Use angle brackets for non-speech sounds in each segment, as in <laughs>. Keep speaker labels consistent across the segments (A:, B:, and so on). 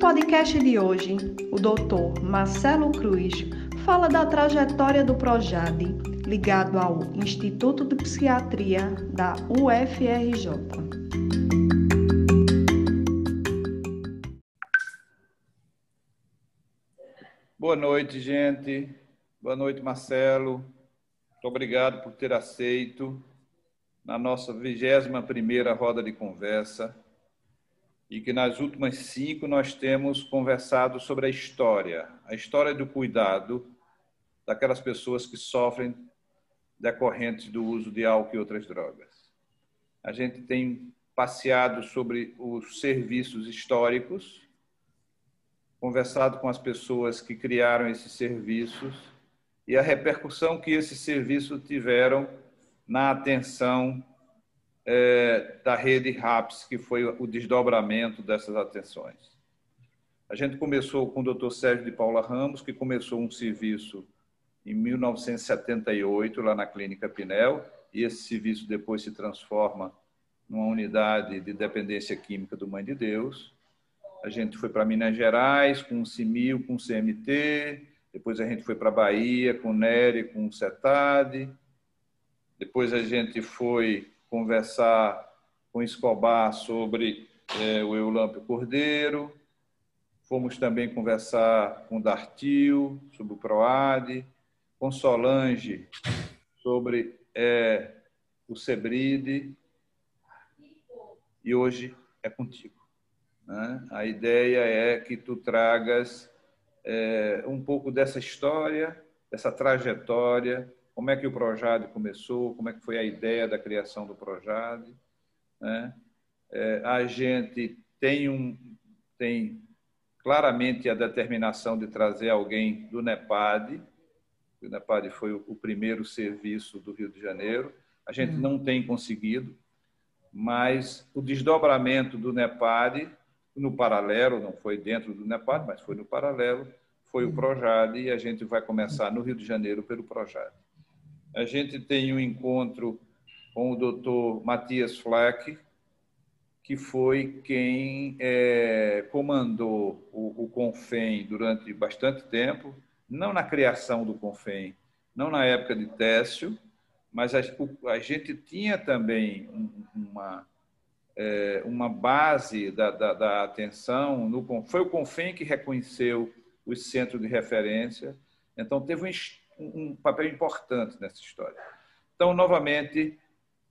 A: podcast de hoje, o doutor Marcelo Cruz fala da trajetória do Projade, ligado ao Instituto de Psiquiatria da UFRJ.
B: Boa noite, gente. Boa noite, Marcelo. Muito obrigado por ter aceito na nossa 21 primeira roda de conversa e que nas últimas cinco nós temos conversado sobre a história, a história do cuidado daquelas pessoas que sofrem decorrentes do uso de álcool e outras drogas. A gente tem passeado sobre os serviços históricos, conversado com as pessoas que criaram esses serviços e a repercussão que esses serviços tiveram na atenção é, da rede RAPS, que foi o desdobramento dessas atenções. A gente começou com o Dr. Sérgio de Paula Ramos, que começou um serviço em 1978 lá na Clínica Pinel, e esse serviço depois se transforma numa unidade de dependência química do Mãe de Deus. A gente foi para Minas Gerais com o CIMIL, com o CMT, depois a gente foi para Bahia com o NERI, com o CETAD, depois a gente foi conversar com Escobar sobre é, o Eulâmpio Cordeiro. Fomos também conversar com Dartil sobre o PROAD, com Solange sobre é, o Sebride. E hoje é contigo. Né? A ideia é que tu tragas é, um pouco dessa história, dessa trajetória, como é que o Projade começou, como é que foi a ideia da criação do Projade. Né? É, a gente tem, um, tem claramente a determinação de trazer alguém do NEPAD, o NEPAD foi o primeiro serviço do Rio de Janeiro. A gente hum. não tem conseguido, mas o desdobramento do NEPAD no paralelo, não foi dentro do NEPAD, mas foi no paralelo, foi o hum. Projade e a gente vai começar no Rio de Janeiro pelo Projade a gente tem um encontro com o doutor Matias Flack, que foi quem é, comandou o, o CONFEM durante bastante tempo, não na criação do CONFEM, não na época de Técio, mas a, a gente tinha também uma, é, uma base da, da, da atenção. No, foi o CONFEM que reconheceu os centros de referência, então teve um um papel importante nessa história. Então, novamente,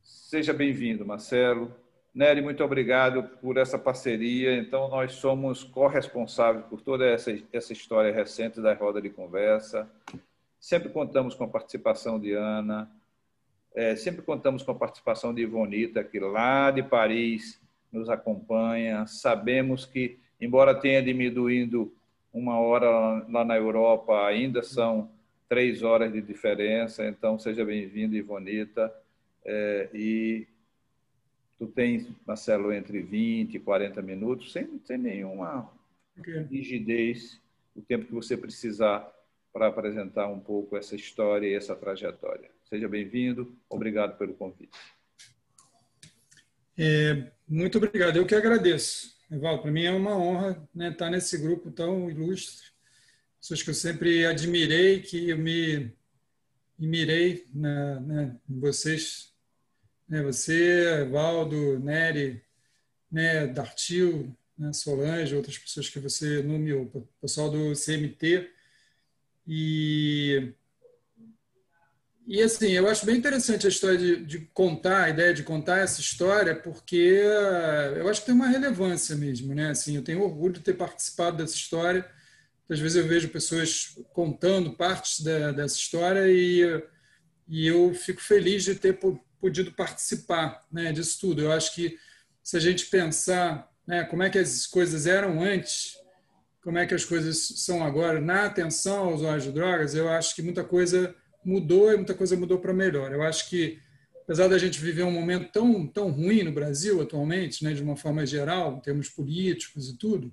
B: seja bem-vindo, Marcelo. Nery, muito obrigado por essa parceria. Então, nós somos corresponsáveis por toda essa, essa história recente da roda de conversa. Sempre contamos com a participação de Ana, é, sempre contamos com a participação de Ivonita, que lá de Paris nos acompanha. Sabemos que, embora tenha diminuído uma hora lá na Europa, ainda são três horas de diferença, então seja bem-vindo, Ivonita. É, e tu tens, Marcelo, entre 20 e 40 minutos, sem, sem nenhuma rigidez, o tempo que você precisar para apresentar um pouco essa história e essa trajetória. Seja bem-vindo, obrigado pelo convite.
C: É, muito obrigado, eu que agradeço. Evaldo, para mim é uma honra né, estar nesse grupo tão ilustre pessoas que eu sempre admirei, que eu me, me mirei na, né, em vocês. Né, você, Valdo, Nery, né, Dartil, né, Solange, outras pessoas que você nomeou, o pessoal do CMT. E, e assim, eu acho bem interessante a história de, de, contar, a ideia de contar essa história, porque eu acho que tem uma relevância mesmo. Né? Assim, eu tenho orgulho de ter participado dessa história às vezes eu vejo pessoas contando partes da, dessa história e, e eu fico feliz de ter podido participar né, disso tudo. Eu acho que se a gente pensar né, como é que as coisas eram antes, como é que as coisas são agora na atenção aos usuários de drogas, eu acho que muita coisa mudou e muita coisa mudou para melhor. Eu acho que, apesar da gente viver um momento tão, tão ruim no Brasil atualmente, né, de uma forma geral, em termos políticos e tudo,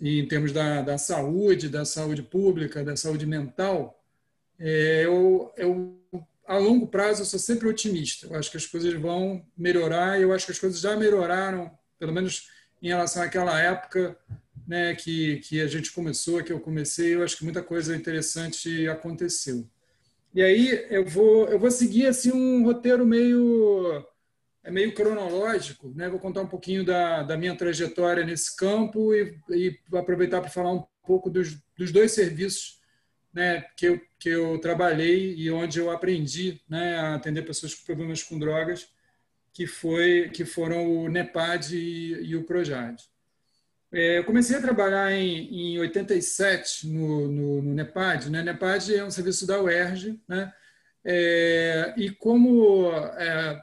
C: em termos da, da saúde, da saúde pública, da saúde mental, é, eu, eu, a longo prazo, eu sou sempre otimista. Eu acho que as coisas vão melhorar e eu acho que as coisas já melhoraram, pelo menos em relação àquela época, né, que, que a gente começou, que eu comecei, eu acho que muita coisa interessante aconteceu. E aí eu vou, eu vou seguir assim um roteiro meio é meio cronológico, né? Vou contar um pouquinho da, da minha trajetória nesse campo e, e aproveitar para falar um pouco dos, dos dois serviços né, que, eu, que eu trabalhei e onde eu aprendi né, a atender pessoas com problemas com drogas, que, foi, que foram o NEPAD e, e o PROJAD. É, eu comecei a trabalhar em, em 87 no, no, no NEPAD. Né? NEPAD é um serviço da UERJ, né? É, e como, é,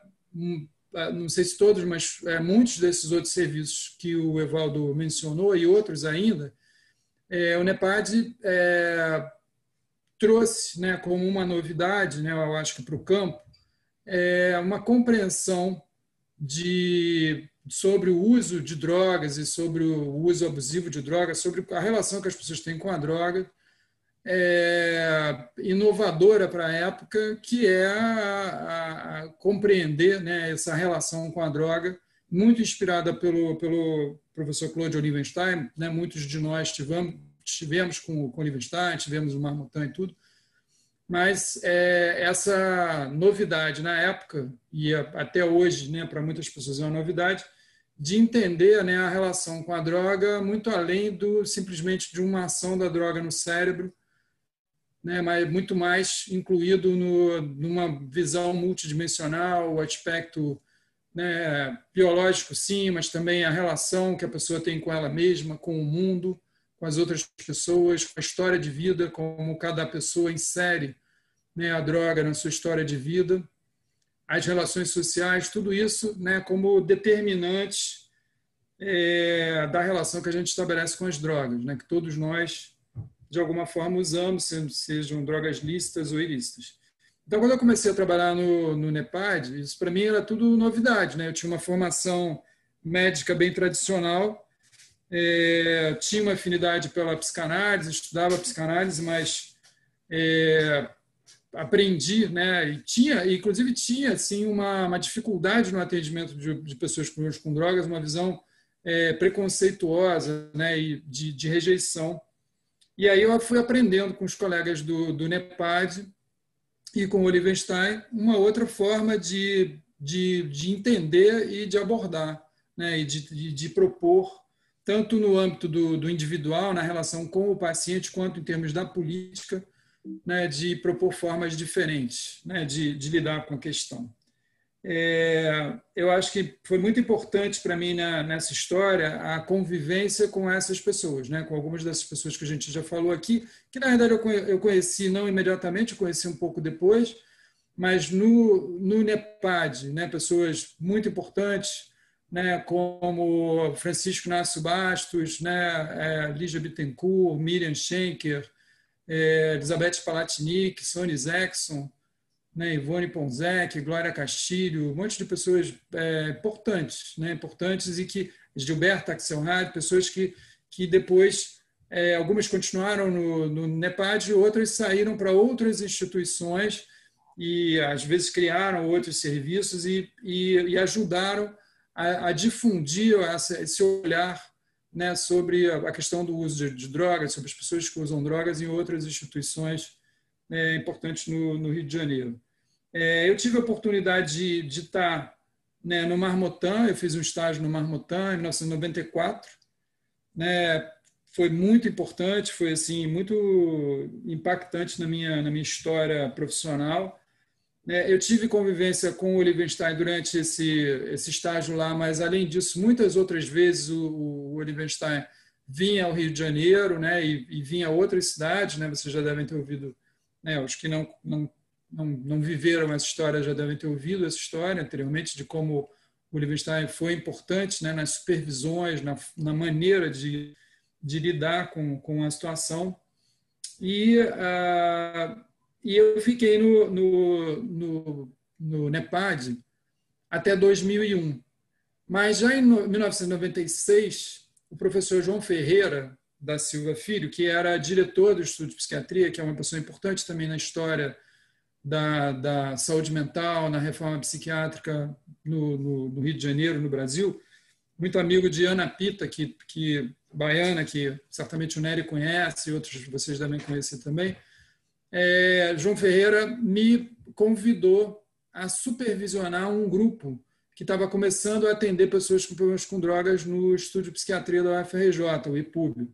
C: não sei se todos, mas é, muitos desses outros serviços que o Evaldo mencionou e outros ainda, é, o NEPAD é, trouxe né, como uma novidade, né, eu acho que para o campo, é uma compreensão de, sobre o uso de drogas e sobre o uso abusivo de drogas, sobre a relação que as pessoas têm com a droga, é, inovadora para a época, que é a, a, a compreender né, essa relação com a droga, muito inspirada pelo, pelo professor Claude Olivenstein. Né, muitos de nós tivemos, tivemos com, o Liebenstein, tivemos o Marmottan e tudo, mas é, essa novidade na época, e até hoje, né, para muitas pessoas é uma novidade, de entender né, a relação com a droga muito além do simplesmente de uma ação da droga no cérebro, né, mas muito mais incluído no, numa visão multidimensional, o aspecto né, biológico, sim, mas também a relação que a pessoa tem com ela mesma, com o mundo, com as outras pessoas, com a história de vida, como cada pessoa insere né, a droga na sua história de vida, as relações sociais, tudo isso né, como determinantes é, da relação que a gente estabelece com as drogas, né, que todos nós, de alguma forma, usamos, sejam drogas lícitas ou ilícitas. Então, quando eu comecei a trabalhar no, no NEPAD, isso para mim era tudo novidade. Né? Eu tinha uma formação médica bem tradicional, é, tinha uma afinidade pela psicanálise, estudava psicanálise, mas é, aprendi, né? E tinha, inclusive tinha assim uma, uma dificuldade no atendimento de, de pessoas com, com drogas, uma visão é, preconceituosa, né? E de, de, rejeição. E aí eu fui aprendendo com os colegas do, do NEPAD e com o Olivenstein uma outra forma de, de, de entender e de abordar, né? E de, de, de propor tanto no âmbito do, do, individual, na relação com o paciente, quanto em termos da política, né, de propor formas diferentes né, de, de, lidar com a questão. É, eu acho que foi muito importante para mim na, nessa história a convivência com essas pessoas, né, com algumas dessas pessoas que a gente já falou aqui, que na verdade eu conheci não imediatamente, eu conheci um pouco depois, mas no, no NEPAD, né, pessoas muito importantes, né, como Francisco Nácio Bastos, né, é, Lígia Bittencourt, Miriam Schenker, é, Elizabeth Palatinic, Sony Zexon, né, Ivone Ponzec, Glória Castilho, um monte de pessoas é, importantes, né, importantes e que Gilberto Axelrad, pessoas que, que depois é, algumas continuaram no, no NEPAD outras saíram para outras instituições e às vezes criaram outros serviços e, e, e ajudaram a, a difundir essa, esse olhar né, sobre a questão do uso de, de, drogas, sobre as pessoas que usam drogas em outras instituições né, importantes no, no, Rio de Janeiro. É, eu tive a oportunidade de, de estar né, no Marmottan, eu fiz um estágio no Marmottan em 1994, né, foi muito importante, foi assim muito impactante na minha na minha história profissional. É, eu tive convivência com o Olivenstein durante esse, esse estágio lá, mas, além disso, muitas outras vezes o, o Olivenstein vinha ao Rio de Janeiro né, e, e vinha a outras cidades. Né, vocês já devem ter ouvido, né, os que não, não, não, não viveram essa história já devem ter ouvido essa história anteriormente, de como o Olivenstein foi importante né, nas supervisões, na, na maneira de, de lidar com, com a situação. E. Uh, e eu fiquei no, no, no, no NEPAD até 2001. Mas já em 1996, o professor João Ferreira da Silva Filho, que era diretor do Estudo de Psiquiatria, que é uma pessoa importante também na história da, da saúde mental, na reforma psiquiátrica no, no, no Rio de Janeiro, no Brasil, muito amigo de Ana Pita, que, que baiana, que certamente o Nery conhece, e outros vocês devem conhecer também. É, João Ferreira me convidou a supervisionar um grupo que estava começando a atender pessoas com problemas com drogas no Estúdio de Psiquiatria da UFRJ, o IPUB.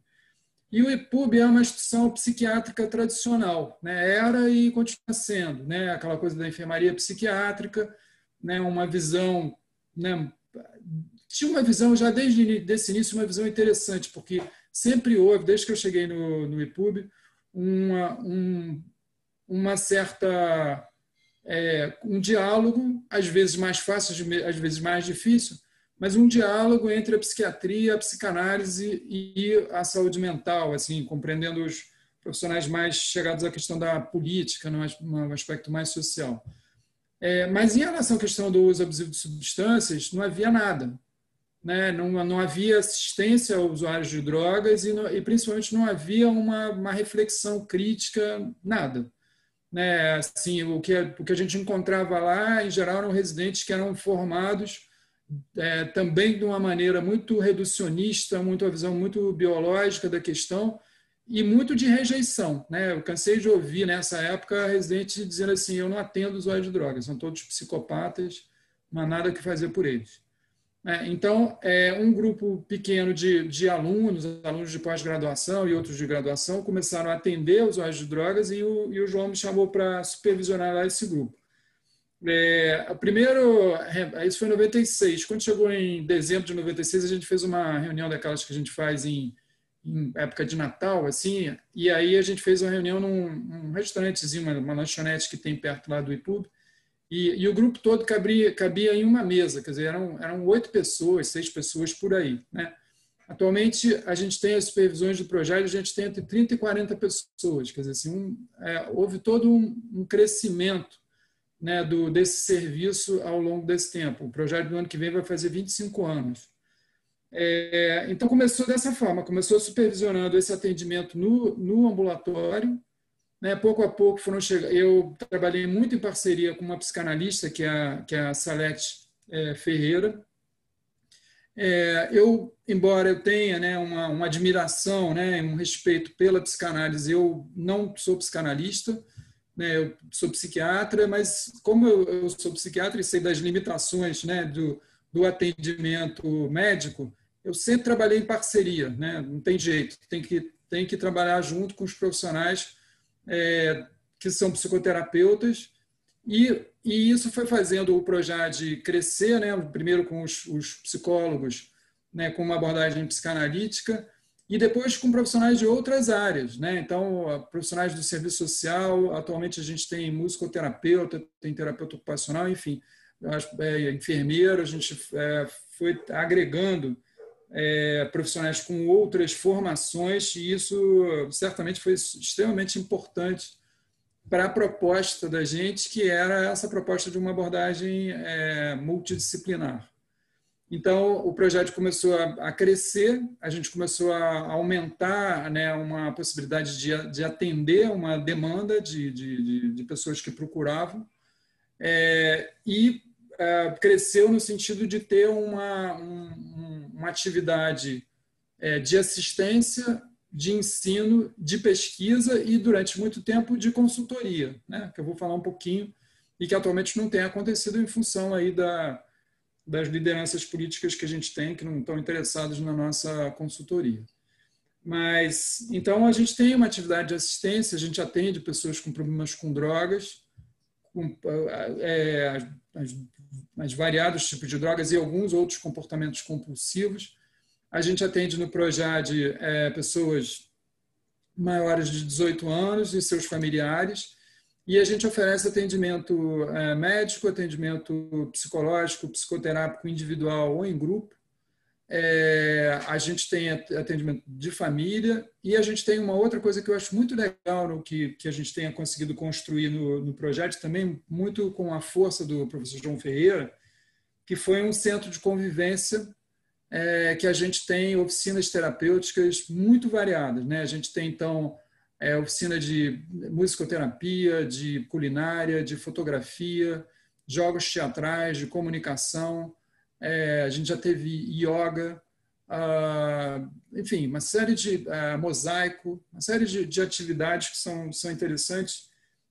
C: E o IPUB é uma instituição psiquiátrica tradicional, né? era e continua sendo, né? aquela coisa da enfermaria psiquiátrica, né? uma visão, né? tinha uma visão já desde esse início, uma visão interessante, porque sempre houve, desde que eu cheguei no, no IPUB, uma, um, uma certa é, um diálogo, às vezes mais fácil, às vezes mais difícil, mas um diálogo entre a psiquiatria, a psicanálise e a saúde mental, assim, compreendendo os profissionais mais chegados à questão da política, num aspecto mais social. É, mas em relação à questão do uso abusivo de substâncias, não havia nada. Né? Não, não havia assistência aos usuários de drogas e, e principalmente não havia uma, uma reflexão crítica, nada. Né? Assim, o, que, o que a gente encontrava lá, em geral, eram residentes que eram formados é, também de uma maneira muito reducionista, muito a visão muito biológica da questão e muito de rejeição. Né? Eu cansei de ouvir nessa época residentes dizendo assim: eu não atendo usuários de drogas, são todos psicopatas, não há nada que fazer por eles. É, então, é, um grupo pequeno de, de alunos, alunos de pós-graduação e outros de graduação, começaram a atender usuários de drogas e o, e o João me chamou para supervisionar esse grupo. É, primeiro, é, isso foi em 96. Quando chegou em dezembro de 96, a gente fez uma reunião daquelas que a gente faz em, em época de Natal, assim, e aí a gente fez uma reunião num, num restaurantezinho, uma, uma, lanchonete que tem perto lá do IPUB, e, e o grupo todo cabia, cabia, em uma mesa, quer dizer, eram, eram oito pessoas, seis pessoas por aí, né? Atualmente, a gente tem as supervisões do projeto, a gente tem entre 30 e 40 pessoas, quer dizer, assim, um, é, houve todo um, um crescimento né, do, desse serviço ao longo desse tempo. O projeto do ano que vem vai fazer 25 anos. É, então, começou dessa forma, começou supervisionando esse atendimento no, no ambulatório. Né, pouco a pouco foram chegando. Eu trabalhei muito em parceria com uma psicanalista, que é a, que é a Salete é, Ferreira. É, eu, embora eu tenha né, uma, uma admiração, né, um respeito pela psicanálise, eu não sou psicanalista, né, eu sou psiquiatra, mas como eu, eu, sou psiquiatra e sei das limitações né, do, do atendimento médico, eu sempre trabalhei em parceria, né, não tem jeito, tem que, tem que trabalhar junto com os profissionais é, que são psicoterapeutas, e, e isso foi fazendo o Projad crescer, né, primeiro com os, os psicólogos, né, com uma abordagem psicanalítica, e depois com profissionais de outras áreas. Né? Então, profissionais do serviço social, atualmente a gente tem musicoterapeuta, tem terapeuta ocupacional, enfim, é, enfermeiro, a gente é, foi agregando é, profissionais com outras formações, e isso certamente foi extremamente importante para a proposta da gente, que era essa proposta de uma abordagem é, multidisciplinar. Então, o projeto começou a, a crescer, a gente começou a aumentar né, uma possibilidade de, de atender uma demanda de, de, de pessoas que procuravam, é, e é, cresceu no sentido de ter uma, um, uma atividade é, de assistência, de ensino, de pesquisa e, durante muito tempo, de consultoria, né, que eu vou falar um pouquinho, e que atualmente não tem acontecido em função aí da das lideranças políticas que a gente tem que não estão interessadas na nossa consultoria. Mas então a gente tem uma atividade de assistência, a gente atende pessoas com problemas com drogas, com é, as, as variados tipos de drogas e alguns outros comportamentos compulsivos. A gente atende no Projad é, pessoas maiores de 18 anos e seus familiares e a gente oferece atendimento é, médico, atendimento psicológico, psicoterápico individual ou em grupo. É, a gente tem atendimento de família e a gente tem uma outra coisa que eu acho muito legal no que, que a gente tenha conseguido construir no, no projeto, também muito com a força do professor João Ferreira, que foi um centro de convivência é, que a gente tem oficinas terapêuticas muito variadas. Né? A gente tem, então, é, oficina de musicoterapia, de culinária, de fotografia, jogos teatrais, de comunicação, é, a gente já teve yoga, uh, enfim, uma série de uh, mosaico, uma série de, de, atividades que são, são interessantes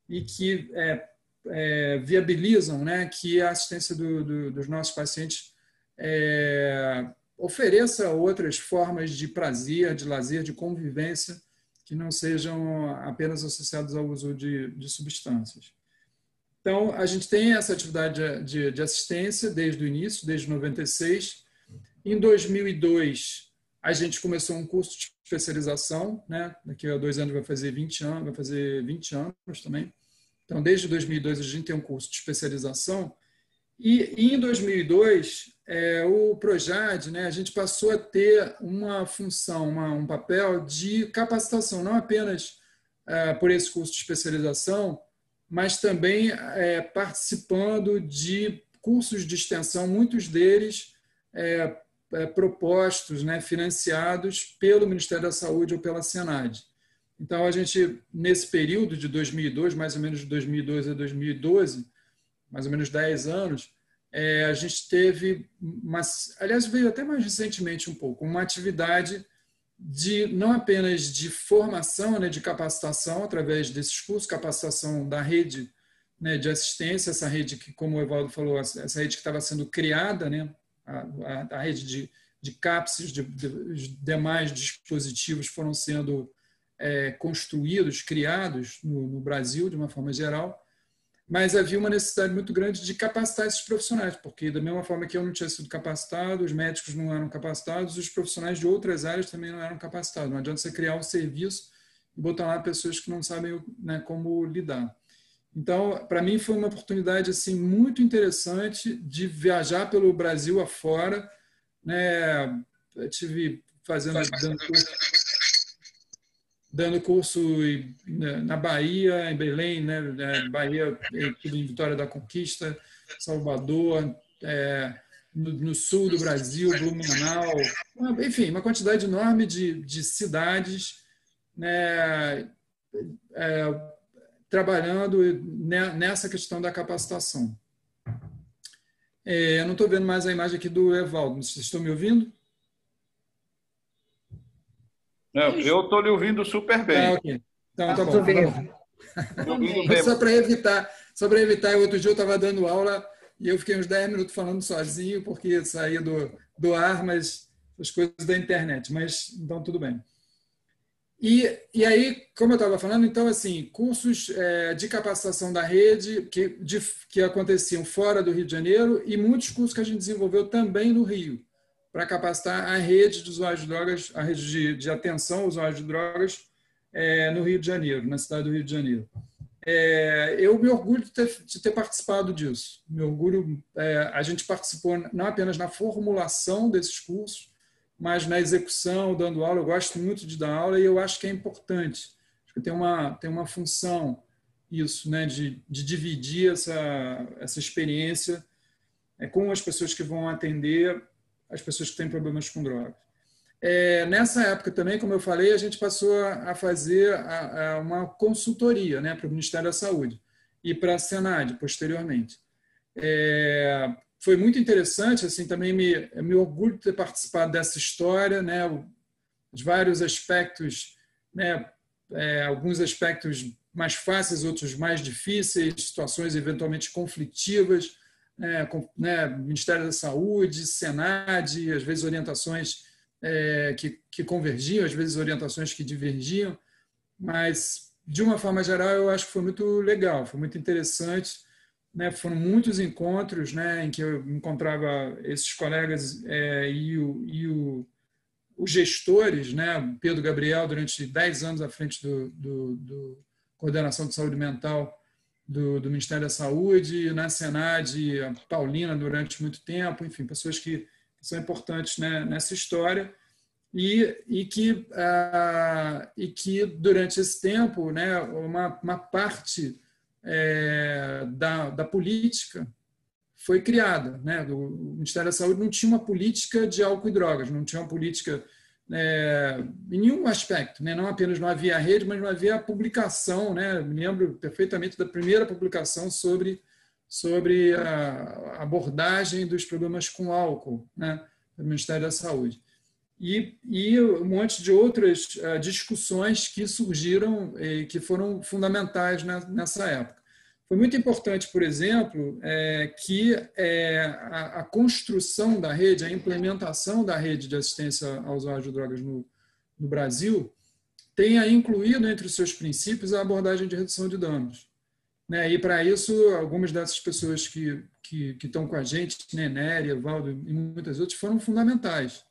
C: e que é, é, viabilizam né, que a assistência do, do, dos nossos pacientes é, ofereça outras formas de prazer, de lazer, de convivência que não sejam apenas associados ao uso de, de substâncias. Então, a gente tem essa atividade de, de, assistência desde o início, desde 96. Em 2002, a gente começou um curso de especialização, né? Daqui a dois anos vai fazer 20 anos, vai fazer 20 anos também. Então, desde 2002 a gente tem um curso de especialização. E, em 2002, é, o Projad, né, a gente passou a ter uma função, uma, um papel de capacitação, não apenas é, por esse curso de especialização, mas também é, participando de cursos de extensão, muitos deles é, é, propostos, né, financiados pelo Ministério da Saúde ou pela Senad. Então, a gente, nesse período de 2002, mais ou menos de 2002 a 2012, mais ou menos 10 anos, é, a gente teve, uma, aliás, veio até mais recentemente um pouco, uma atividade de não apenas de formação, né, de capacitação através desses cursos, capacitação da rede né, de assistência, essa rede que, como o Evaldo falou, essa rede que estava sendo criada, né, a, a, a rede de, de CAPSES, de, de, demais dispositivos foram sendo é, construídos, criados no, no Brasil, de uma forma geral, mas havia uma necessidade muito grande de capacitar esses profissionais, porque da mesma forma que eu não tinha sido capacitado, os médicos não eram capacitados, os profissionais de outras áreas também não eram capacitados. Não adianta você criar um serviço e botar lá pessoas que não sabem né, como lidar. Então, para mim foi uma oportunidade assim muito interessante de viajar pelo Brasil afora, né? Eu tive fazendo dando curso, na Bahia, em Belém, né, é, Bahia, em Vitória da Conquista, Salvador, é, no, no, sul do Brasil, Blumenau, enfim, uma quantidade enorme de, de cidades né, é, trabalhando nessa questão da capacitação. É, eu não estou vendo mais a imagem aqui do Evaldo. Vocês estão me ouvindo?
B: Não, eu estou lhe ouvindo super bem.
C: Ah, ok. Então, tá bom. Tá só para evitar, só para evitar, outro dia eu estava dando aula e eu fiquei uns 10 minutos falando sozinho, porque saí do, do ar, mas as coisas da internet. Mas então tudo bem. E, e aí, como eu estava falando, então, assim, cursos é, de capacitação da rede que, de, que aconteciam fora do Rio de Janeiro e muitos cursos que a gente desenvolveu também no Rio para capacitar a rede de usuários de drogas, a rede de, de atenção aos usuários de drogas é, no Rio de Janeiro, na cidade do Rio de Janeiro. É, eu me orgulho de ter, de ter, participado disso. Me orgulho, é, a gente participou não apenas na formulação desses cursos, mas na execução, dando aula. Eu gosto muito de dar aula e eu acho que é importante. Acho que tem uma, tem uma função isso, né, de, de dividir essa, essa experiência é, com as pessoas que vão atender as pessoas que têm problemas com drogas. É, nessa época também, como eu falei, a gente passou a fazer a, a uma consultoria né, para o Ministério da Saúde e para a Senad, posteriormente. É, foi muito interessante, assim, também me, me orgulho de ter participado dessa história, né, os vários aspectos, né, é, alguns aspectos mais fáceis, outros mais difíceis, situações eventualmente conflitivas, né, com, né, Ministério da Saúde, Senad, às vezes orientações é, que, que convergiam, às vezes orientações que divergiam, mas de uma forma geral eu acho que foi muito legal, foi muito interessante. Né, foram muitos encontros né, em que eu encontrava esses colegas é, e, o, e o, os gestores, né, Pedro Gabriel, durante 10 anos à frente do, do, do Coordenação de Saúde Mental, do, do, Ministério da Saúde, na Senad, Paulina durante muito tempo, enfim, pessoas que, são importantes né, nessa história e, e, que, uh, e que durante esse tempo né, uma, uma parte é, da, da política foi criada. Né? O Ministério da Saúde não tinha uma política de álcool e drogas, não tinha uma política é, em nenhum aspecto, né? não apenas não havia rede, mas não havia a publicação. Né? Me lembro perfeitamente da primeira publicação sobre sobre a abordagem dos problemas com álcool, né, do Ministério da Saúde. E, e um monte de outras uh, discussões que surgiram e que foram fundamentais nessa época. Foi muito importante, por exemplo, é, que é, a, a, construção da rede, a implementação da rede de assistência ao usuário de drogas no, no Brasil tenha incluído entre os seus princípios a abordagem de redução de danos. Né? E para isso, algumas dessas pessoas que, que, estão com a gente, né, Nery, Valdo e muitas outras, foram fundamentais.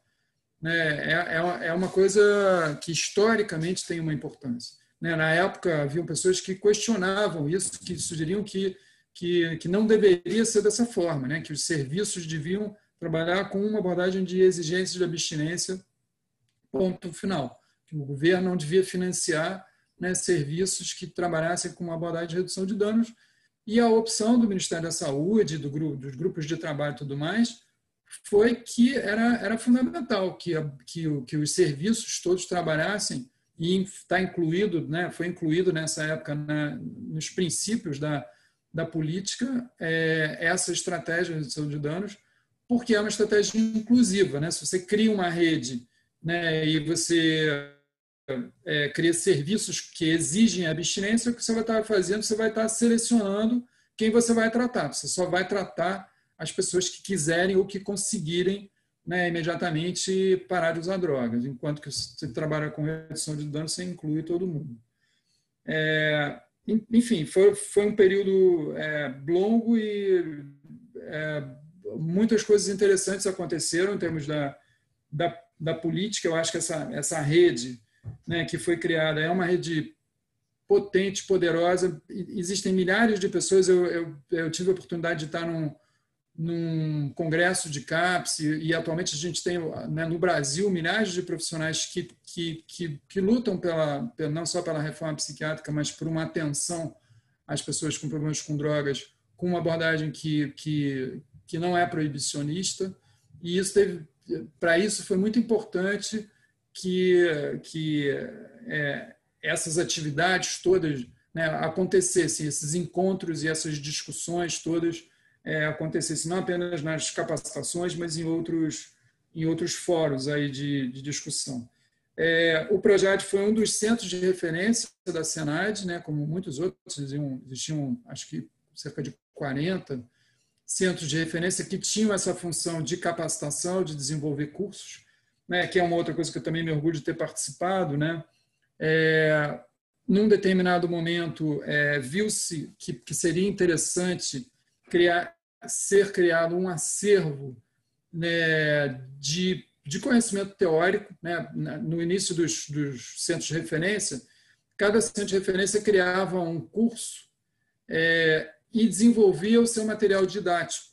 C: Né? É, é, é uma coisa que historicamente tem uma importância. Né? Na época, haviam pessoas que questionavam isso, que sugeriam que, que, que não deveria ser dessa forma, né? que os serviços deviam trabalhar com uma abordagem de exigência de abstinência, ponto final. Que o governo não devia financiar né, serviços que trabalhassem com uma abordagem de redução de danos. E a opção do Ministério da Saúde, do grupo, dos grupos de trabalho e tudo mais, foi que era, era fundamental que, que, que os serviços todos trabalhassem e está incluído, né, foi incluído nessa época na, nos princípios da, da política é, essa estratégia de redução de danos, porque é uma estratégia inclusiva. Né? Se você cria uma rede né, e você é, cria serviços que exigem abstinência, o que você vai estar fazendo, você vai estar selecionando quem você vai tratar. Você só vai tratar as pessoas que quiserem ou que conseguirem né, imediatamente parar de usar drogas, enquanto que você trabalha com redução de danos, você inclui todo mundo. É, enfim, foi, foi um período é, longo e é, muitas coisas interessantes aconteceram em termos da, da, da, política. Eu acho que essa, essa rede né, que foi criada é uma rede potente, poderosa. Existem milhares de pessoas. Eu, eu, eu tive a oportunidade de estar num, num congresso de CAPS, e, e atualmente a gente tem né, no Brasil milhares de profissionais que, que, que, que lutam pela, não só pela reforma psiquiátrica, mas por uma atenção às pessoas com problemas com drogas, com uma abordagem que, que, que não é proibicionista. E isso teve, para isso foi muito importante que, que é, essas atividades todas né, acontecessem, esses encontros e essas discussões todas é, acontecesse não apenas nas capacitações, mas em outros, em outros fóruns aí de, de discussão. É, o projeto foi um dos centros de referência da Senad, né, como muitos outros, existiam, existiam acho que cerca de 40 centros de referência que tinham essa função de capacitação, de desenvolver cursos, né, que é uma outra coisa que eu também me orgulho de ter participado. Né, é, num determinado momento, é, viu-se que, que seria interessante criar ser criado um acervo né, de, de conhecimento teórico. Né, no início dos, dos centros de referência, cada centro de referência criava um curso é, e desenvolvia o seu material didático.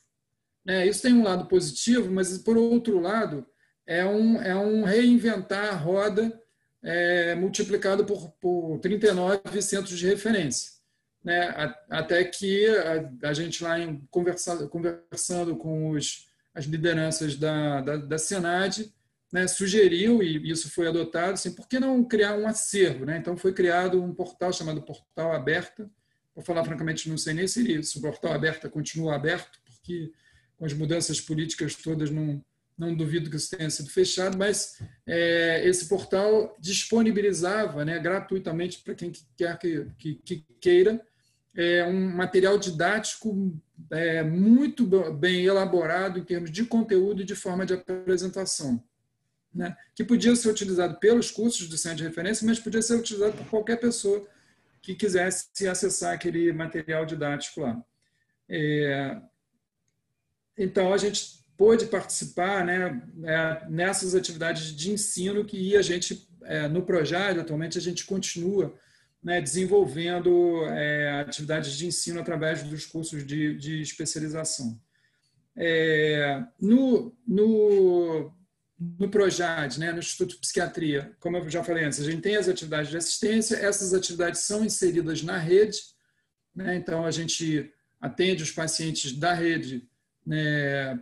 C: Né, isso tem um lado positivo, mas, por outro lado, é um, é um reinventar a roda é, multiplicado por, por 39 centros de referência né, até que a, a gente lá em, conversa, conversando com os, as lideranças da, da, da Senad, né, sugeriu, e isso foi adotado, assim, por que não criar um acervo? Né? Então foi criado um portal chamado Portal Aberta, para falar francamente, não sei nem se, se o Portal Aberta continua aberto, porque com as mudanças políticas todas não, não duvido que isso tenha sido fechado, mas é, esse portal disponibilizava né, gratuitamente para quem quer que, que, que queira é um material didático é, muito bem elaborado em termos de conteúdo e de forma de apresentação, né? que podia ser utilizado pelos cursos do centro de referência, mas podia ser utilizado por qualquer pessoa que quisesse acessar aquele material didático lá. É, então, a gente pôde participar né, é, nessas atividades de ensino que a gente, é, no projeto, atualmente, a gente continua né, desenvolvendo é, atividades de ensino através dos cursos de, de especialização. É, no, no, no PROJAD, né, no Instituto de Psiquiatria, como eu já falei antes, a gente tem as atividades de assistência, essas atividades são inseridas na rede, né, então a gente atende os pacientes da rede, né,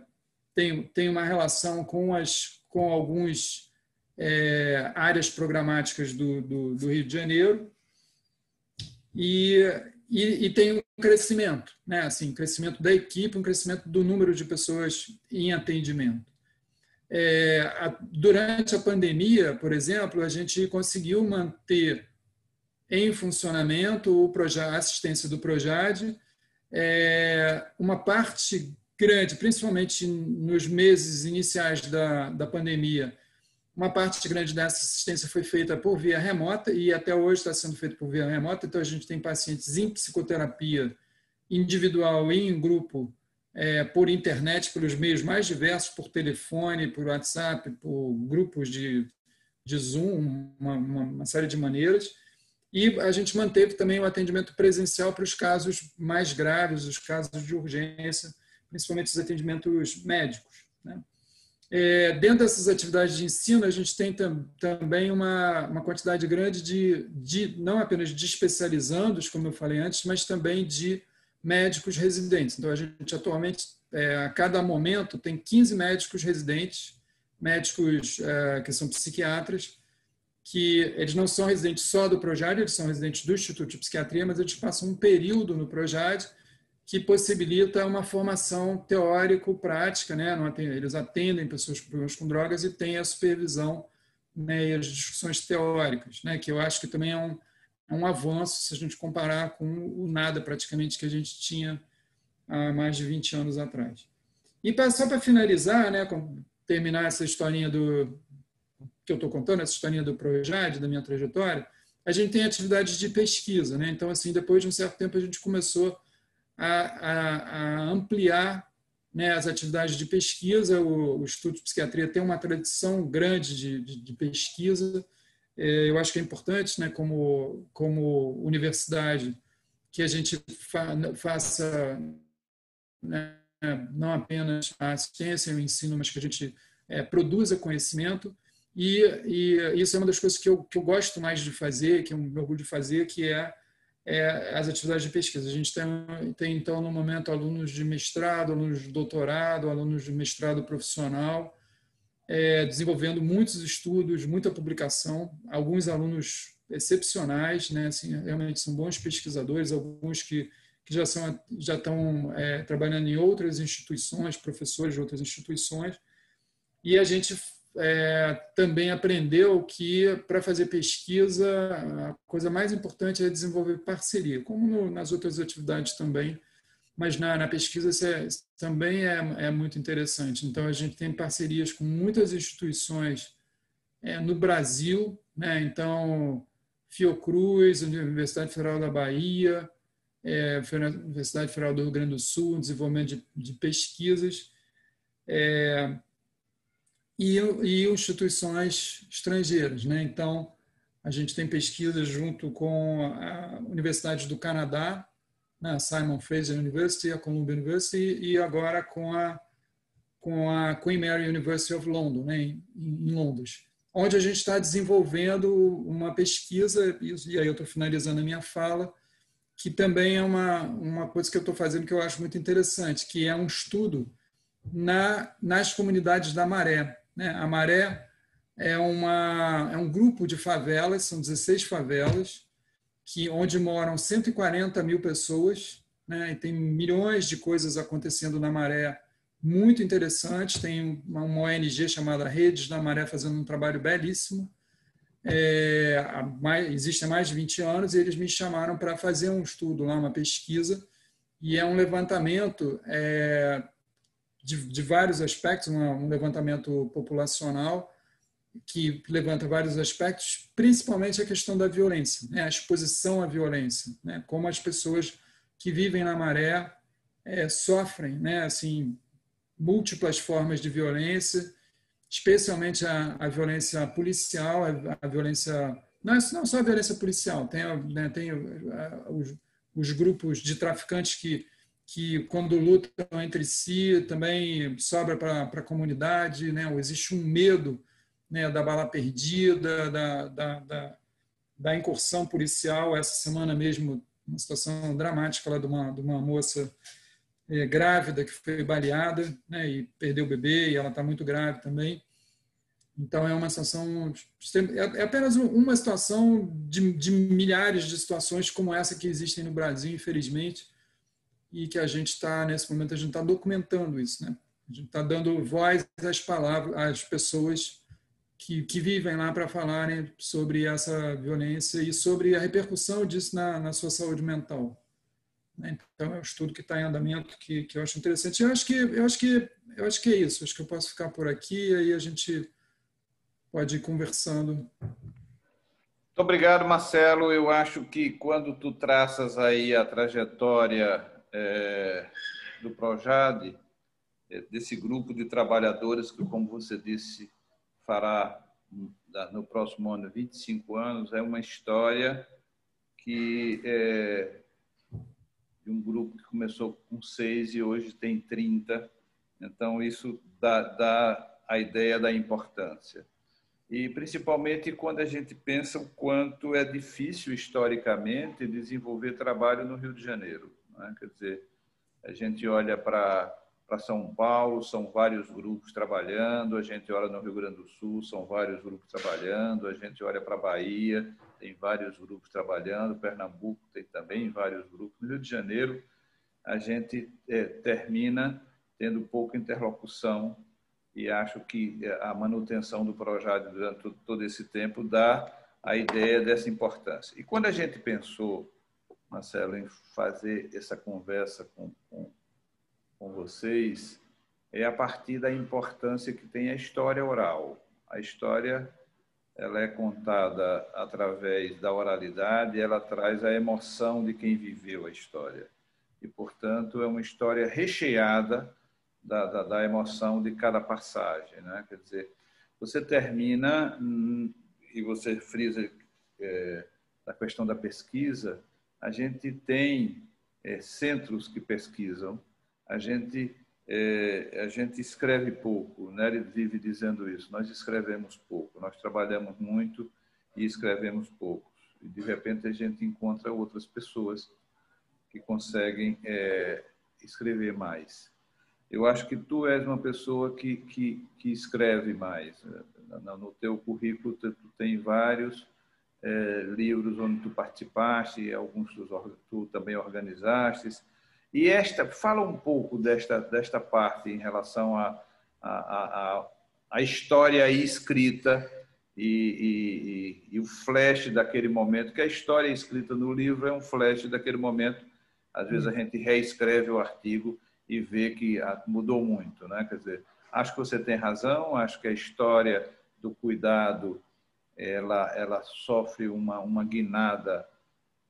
C: tem, tem uma relação com, as, com algumas é, áreas programáticas do, do, do Rio de Janeiro, e, e, e, tem crescimento, né? Assim, crescimento da equipe, um crescimento do número de pessoas em atendimento. É, a, durante a pandemia, por exemplo, a gente conseguiu manter em funcionamento o a assistência do Projad, é, uma parte grande, principalmente nos meses iniciais da, da pandemia, uma parte grande dessa assistência foi feita por via remota e até hoje está sendo feita por via remota. Então, a gente tem pacientes em psicoterapia individual e em grupo é, por internet, pelos meios mais diversos, por telefone, por WhatsApp, por grupos de, de Zoom, uma, uma, uma série de maneiras. E a gente manteve também o atendimento presencial para os casos mais graves, os casos de urgência, principalmente os atendimentos médicos. Né? É, dentro dessas atividades de ensino, a gente tem tam, também uma, uma quantidade grande de, de, não apenas de especializandos, como eu falei antes, mas também de médicos residentes. Então, a gente atualmente, é, a cada momento, tem 15 médicos residentes, médicos é, que são psiquiatras, que eles não são residentes só do Projad, eles são residentes do Instituto de Psiquiatria, mas eles passam um período no Projad que possibilita uma formação teórico-prática, né? Eles atendem pessoas com problemas com drogas e têm a supervisão né, e as discussões teóricas, né? Que eu acho que também é um, é um avanço se a gente comparar com o nada praticamente que a gente tinha há mais de 20 anos atrás. E só para finalizar, né, terminar essa historinha do, que eu estou contando, essa historinha do Projad, da minha trajetória, a gente tem atividades de pesquisa. Né? Então, assim, depois de um certo tempo, a gente começou a, a, a ampliar né, as atividades de pesquisa. O, o, Instituto de Psiquiatria tem uma tradição grande de, de, de pesquisa. É, eu acho que é importante, né, como, como universidade, que a gente fa, faça né, não apenas a assistência e o ensino, mas que a gente é, produza conhecimento e, e, isso é uma das coisas que eu, que eu gosto mais de fazer, que eu me orgulho de fazer, que é, é as atividades de pesquisa. A gente tem, tem, então, no momento, alunos de mestrado, alunos de doutorado, alunos de mestrado profissional, é, desenvolvendo muitos estudos, muita publicação, alguns alunos excepcionais, né, assim, realmente são bons pesquisadores, alguns que, que já, são, já estão é, trabalhando em outras instituições, professores de outras instituições, e a gente é, também aprendeu que para fazer pesquisa a coisa mais importante é desenvolver parceria, como no, nas outras atividades também, mas na, na pesquisa é, também é, é, muito interessante. Então a gente tem parcerias com muitas instituições é, no Brasil, né? Então Fiocruz, Universidade Federal da Bahia, é, Universidade Federal do Rio Grande do Sul, desenvolvimento de, de pesquisas. É, e, e instituições estrangeiras. Né? Então, a gente tem pesquisas junto com a Universidade do Canadá, né? Simon Fraser University, a Columbia University, e agora com a, com a Queen Mary University of London, né? em, em Londres, onde a gente está desenvolvendo uma pesquisa, e aí eu estou finalizando a minha fala, que também é uma, uma coisa que eu estou fazendo que eu acho muito interessante, que é um estudo na, nas comunidades da Maré. Né? A Maré é, uma, é um grupo de favelas, são 16 favelas, que, onde moram 140 mil pessoas, né? e tem milhões de coisas acontecendo na Maré muito interessantes. Tem uma, uma ONG chamada Redes da Maré fazendo um trabalho belíssimo. É, mais, existe há mais de 20 anos, e eles me chamaram para fazer um estudo lá, uma pesquisa, e é um levantamento é, de, de vários aspectos, um levantamento populacional que levanta vários aspectos, principalmente a questão da violência, né? a exposição à violência, né? como as pessoas que vivem na maré é, sofrem, né? assim, múltiplas formas de violência, especialmente a, a violência policial, a, a, violência não, é, não só a violência policial, tem, né, tem os, os grupos de traficantes que que quando lutam entre si também sobra para a comunidade, né? existe um medo né, da bala perdida, da, da, da, da, incursão policial. Essa semana mesmo, uma situação dramática lá de uma, de uma moça é, grávida que foi baleada né, e perdeu o bebê, e ela está muito grave também. Então, é uma situação. É, é apenas uma situação de, de milhares de situações como essa que existem no Brasil, infelizmente e que a gente está, nesse momento, a gente está documentando isso. Né? A gente está dando voz às palavras, às pessoas que, que vivem lá para falarem sobre essa violência e sobre a repercussão disso na, na sua saúde mental. Né? Então, é um estudo que está em andamento que, que eu acho interessante. Eu acho que, eu acho que, eu acho que é isso. Acho que eu posso ficar por aqui e aí a gente pode ir conversando.
B: Muito obrigado, Marcelo. Eu acho que quando tu traças aí a trajetória é, do Projade, desse grupo de trabalhadores que, como você disse, fará no próximo ano 25 anos, é uma história que é, de um grupo que começou com seis e hoje tem 30. Então, isso dá, dá a ideia da importância. E principalmente quando a gente pensa o quanto é difícil historicamente desenvolver trabalho no Rio de Janeiro. Né? Quer dizer, a gente olha para para São Paulo, são vários grupos trabalhando, a gente olha no Rio Grande do Sul, são vários grupos trabalhando, a gente olha para a Bahia, tem vários grupos trabalhando, Pernambuco tem também vários grupos, no Rio de Janeiro a gente é, termina tendo pouca interlocução e acho que é, a manutenção do projeto durante todo esse tempo dá a ideia dessa importância. E quando a gente pensou, Marcelo, em fazer essa conversa com, com com vocês é a partir da importância que tem a história oral. A história ela é contada através da oralidade, ela traz a emoção de quem viveu a história. E, portanto, é uma história recheada da, da, da emoção de cada passagem. Né? Quer dizer, você termina, hum, e você frisa é, a questão da pesquisa, a gente tem é, centros que pesquisam, a gente é, a gente escreve pouco, né? Ele vive dizendo isso. Nós escrevemos pouco, nós trabalhamos muito e escrevemos poucos. E de repente a gente encontra outras pessoas que conseguem é, escrever mais. Eu acho que tu és uma pessoa que, que, que escreve mais. No teu currículo tu, tu tem vários é, livros onde tu participaste, alguns tu, tu também organizaste e esta, fala um pouco desta, desta parte em relação à a, a, a, a, história escrita e, e, e, o flash daquele momento, que a história escrita no livro é um flash daquele momento. Às vezes a gente reescreve o artigo e vê que mudou muito, né? Quer dizer, acho que você tem razão, acho que a história do cuidado ela, ela sofre uma, uma guinada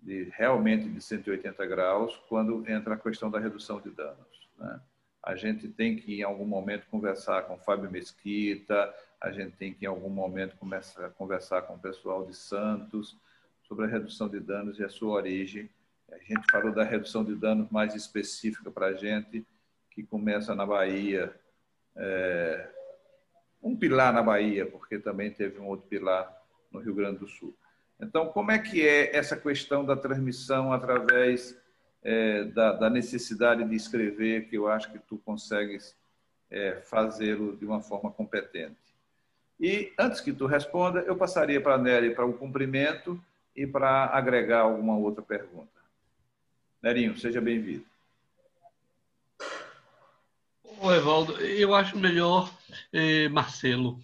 B: de realmente de 180 graus quando entra a questão da redução de danos. Né? A gente tem que, em algum momento, conversar com Fábio Mesquita, a gente tem que, em algum momento, começar a conversar com o pessoal de Santos sobre a redução de danos e a sua origem. A gente falou da redução de danos mais específica para a gente, que começa na Bahia, é, um pilar na Bahia, porque também teve um outro pilar no Rio Grande do Sul. Então, como é que é essa questão da transmissão através é, da, da, necessidade de escrever, que eu acho que tu consegues é, fazê-lo de uma forma competente? E antes que tu responda, eu passaria para a Nery para o cumprimento e para agregar alguma outra pergunta. Nerinho, seja bem-vindo.
D: Ô, Evaldo, eu acho melhor eh, Marcelo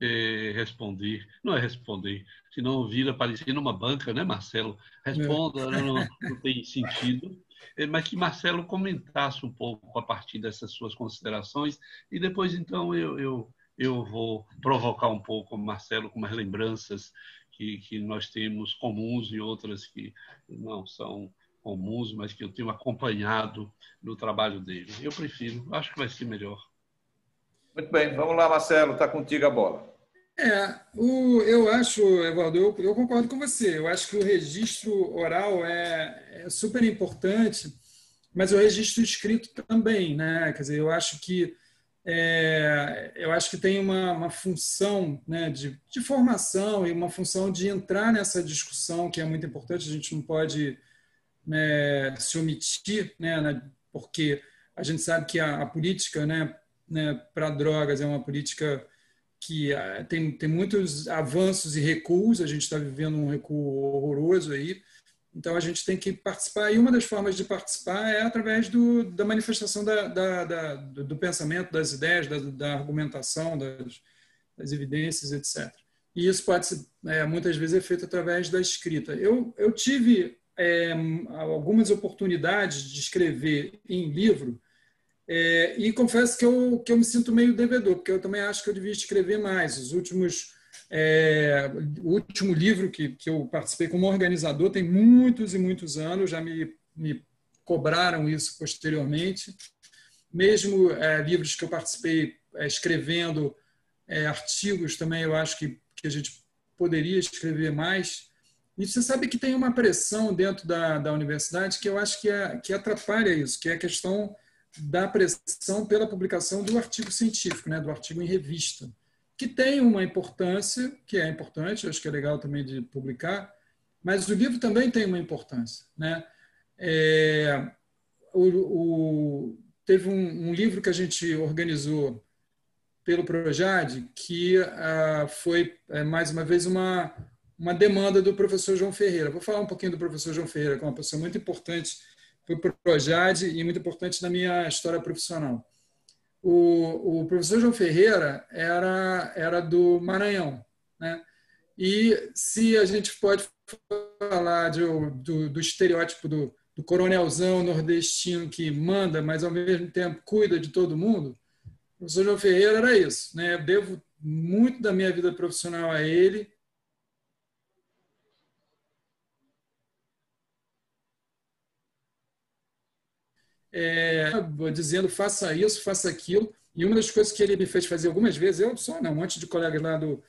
D: eh, responder. Não é responder, senão vira parecendo uma banca, né, Marcelo? Responda, é. não, não, tem sentido. É, mas que Marcelo comentasse um pouco a partir dessas suas considerações e depois, então, eu, eu, eu vou provocar um pouco Marcelo com umas lembranças que, que nós temos comuns e outras que não são comuns, mas que eu tenho acompanhado no trabalho dele. Eu prefiro, acho que vai ser melhor.
B: Muito bem, vamos lá, Marcelo, está contigo a bola.
C: É, o, eu acho, Evaldo, eu, eu, concordo com você. Eu acho que o registro oral é, é, super importante, mas o registro escrito também, né? Quer dizer, eu acho que é, eu acho que tem uma, uma função né, de, de, formação e uma função de entrar nessa discussão que é muito importante. A gente não pode né, se omitir, né, porque a gente sabe que a, a política, né, né, para drogas é uma política que uh, tem, tem muitos avanços e recuos, a gente está vivendo um recuo horroroso aí, Então a gente tem que participar, e uma das formas de participar é através do, da manifestação da, da, da, do pensamento, das ideias, da, da argumentação, das, das, evidências, etc. E isso pode ser, é, muitas vezes, é feito através da escrita. Eu, eu tive é, algumas oportunidades de escrever em livro, é, e confesso que eu, que eu me sinto meio devedor, porque eu também acho que eu devia escrever mais. Os últimos é, o último livro que, que eu participei como organizador tem muitos e muitos anos, já me, me cobraram isso posteriormente. Mesmo é, livros que eu participei é, escrevendo, é, artigos também, eu acho que, que a gente poderia escrever mais. E você sabe que tem uma pressão dentro da, da universidade que eu acho que, é, que atrapalha isso, que é a questão da pressão pela publicação do artigo científico, né, do artigo em revista que tem uma importância, que é importante, acho que é legal também de publicar, mas o livro também tem uma importância. Né? É, o, o, teve um, um, livro que a gente organizou pelo Projad, que ah, foi, é, mais uma vez, uma, uma demanda do professor João Ferreira. Vou falar um pouquinho do professor João Ferreira, que é uma pessoa muito importante para o e muito importante na minha história profissional o, o professor João Ferreira era, era do Maranhão. Né? E se a gente pode falar de, do, do estereótipo do, do coronelzão nordestino que manda, mas ao mesmo tempo cuida de todo mundo, o professor João Ferreira era isso. Né? Devo muito da minha vida profissional a ele. É, dizendo faça isso, faça aquilo. E uma das coisas que ele me fez fazer algumas vezes, eu só, não, um monte de colegas lá do,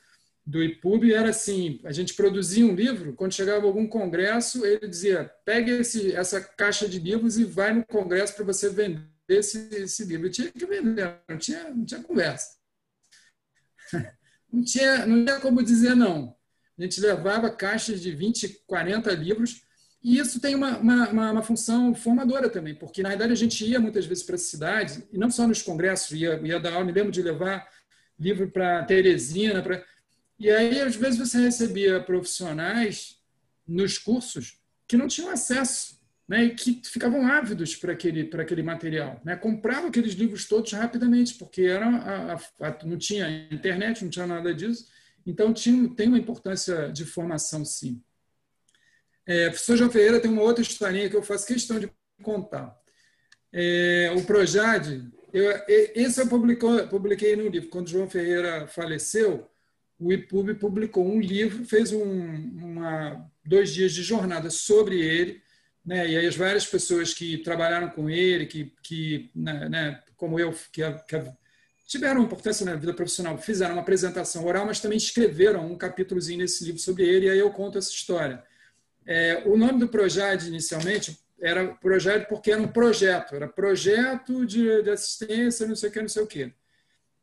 C: do IPUB, era assim, a gente produzia um livro, quando chegava algum congresso, ele dizia, pegue esse, essa caixa de livros e vai no congresso para você vender esse, esse livro. Eu tinha que vender, não tinha, não tinha conversa. <laughs> Não tinha, não tinha como dizer não. A gente levava caixas de 20, 40 livros, e isso tem uma, uma, uma, função formadora também, porque na verdade a gente ia muitas vezes para a cidade, e não só nos congressos, ia, ia dar aula, me lembro de levar livro para Teresina, pra... e aí às vezes você recebia profissionais nos cursos que não tinham acesso, né, e que ficavam ávidos para aquele, aquele material. Né, compravam aqueles livros todos rapidamente, porque era a, a, a, não tinha internet, não tinha nada disso, então tinha, tem uma importância de formação, sim. É, professor João Ferreira tem uma outra historinha que eu faço questão de contar. É, o Projad, eu, esse eu publicou, publiquei no livro. Quando João Ferreira faleceu, o IPUB publicou um livro, fez um, uma, dois dias de jornada sobre ele, né, e aí as várias pessoas que trabalharam com ele, que, que né, né como eu, que, que tiveram importância na vida profissional, fizeram uma apresentação oral, mas também escreveram um capítulozinho nesse livro sobre ele, e aí eu conto essa história. É, o nome do projeto inicialmente era projeto porque era um projeto, era projeto de, de assistência, não sei o que, não sei o que.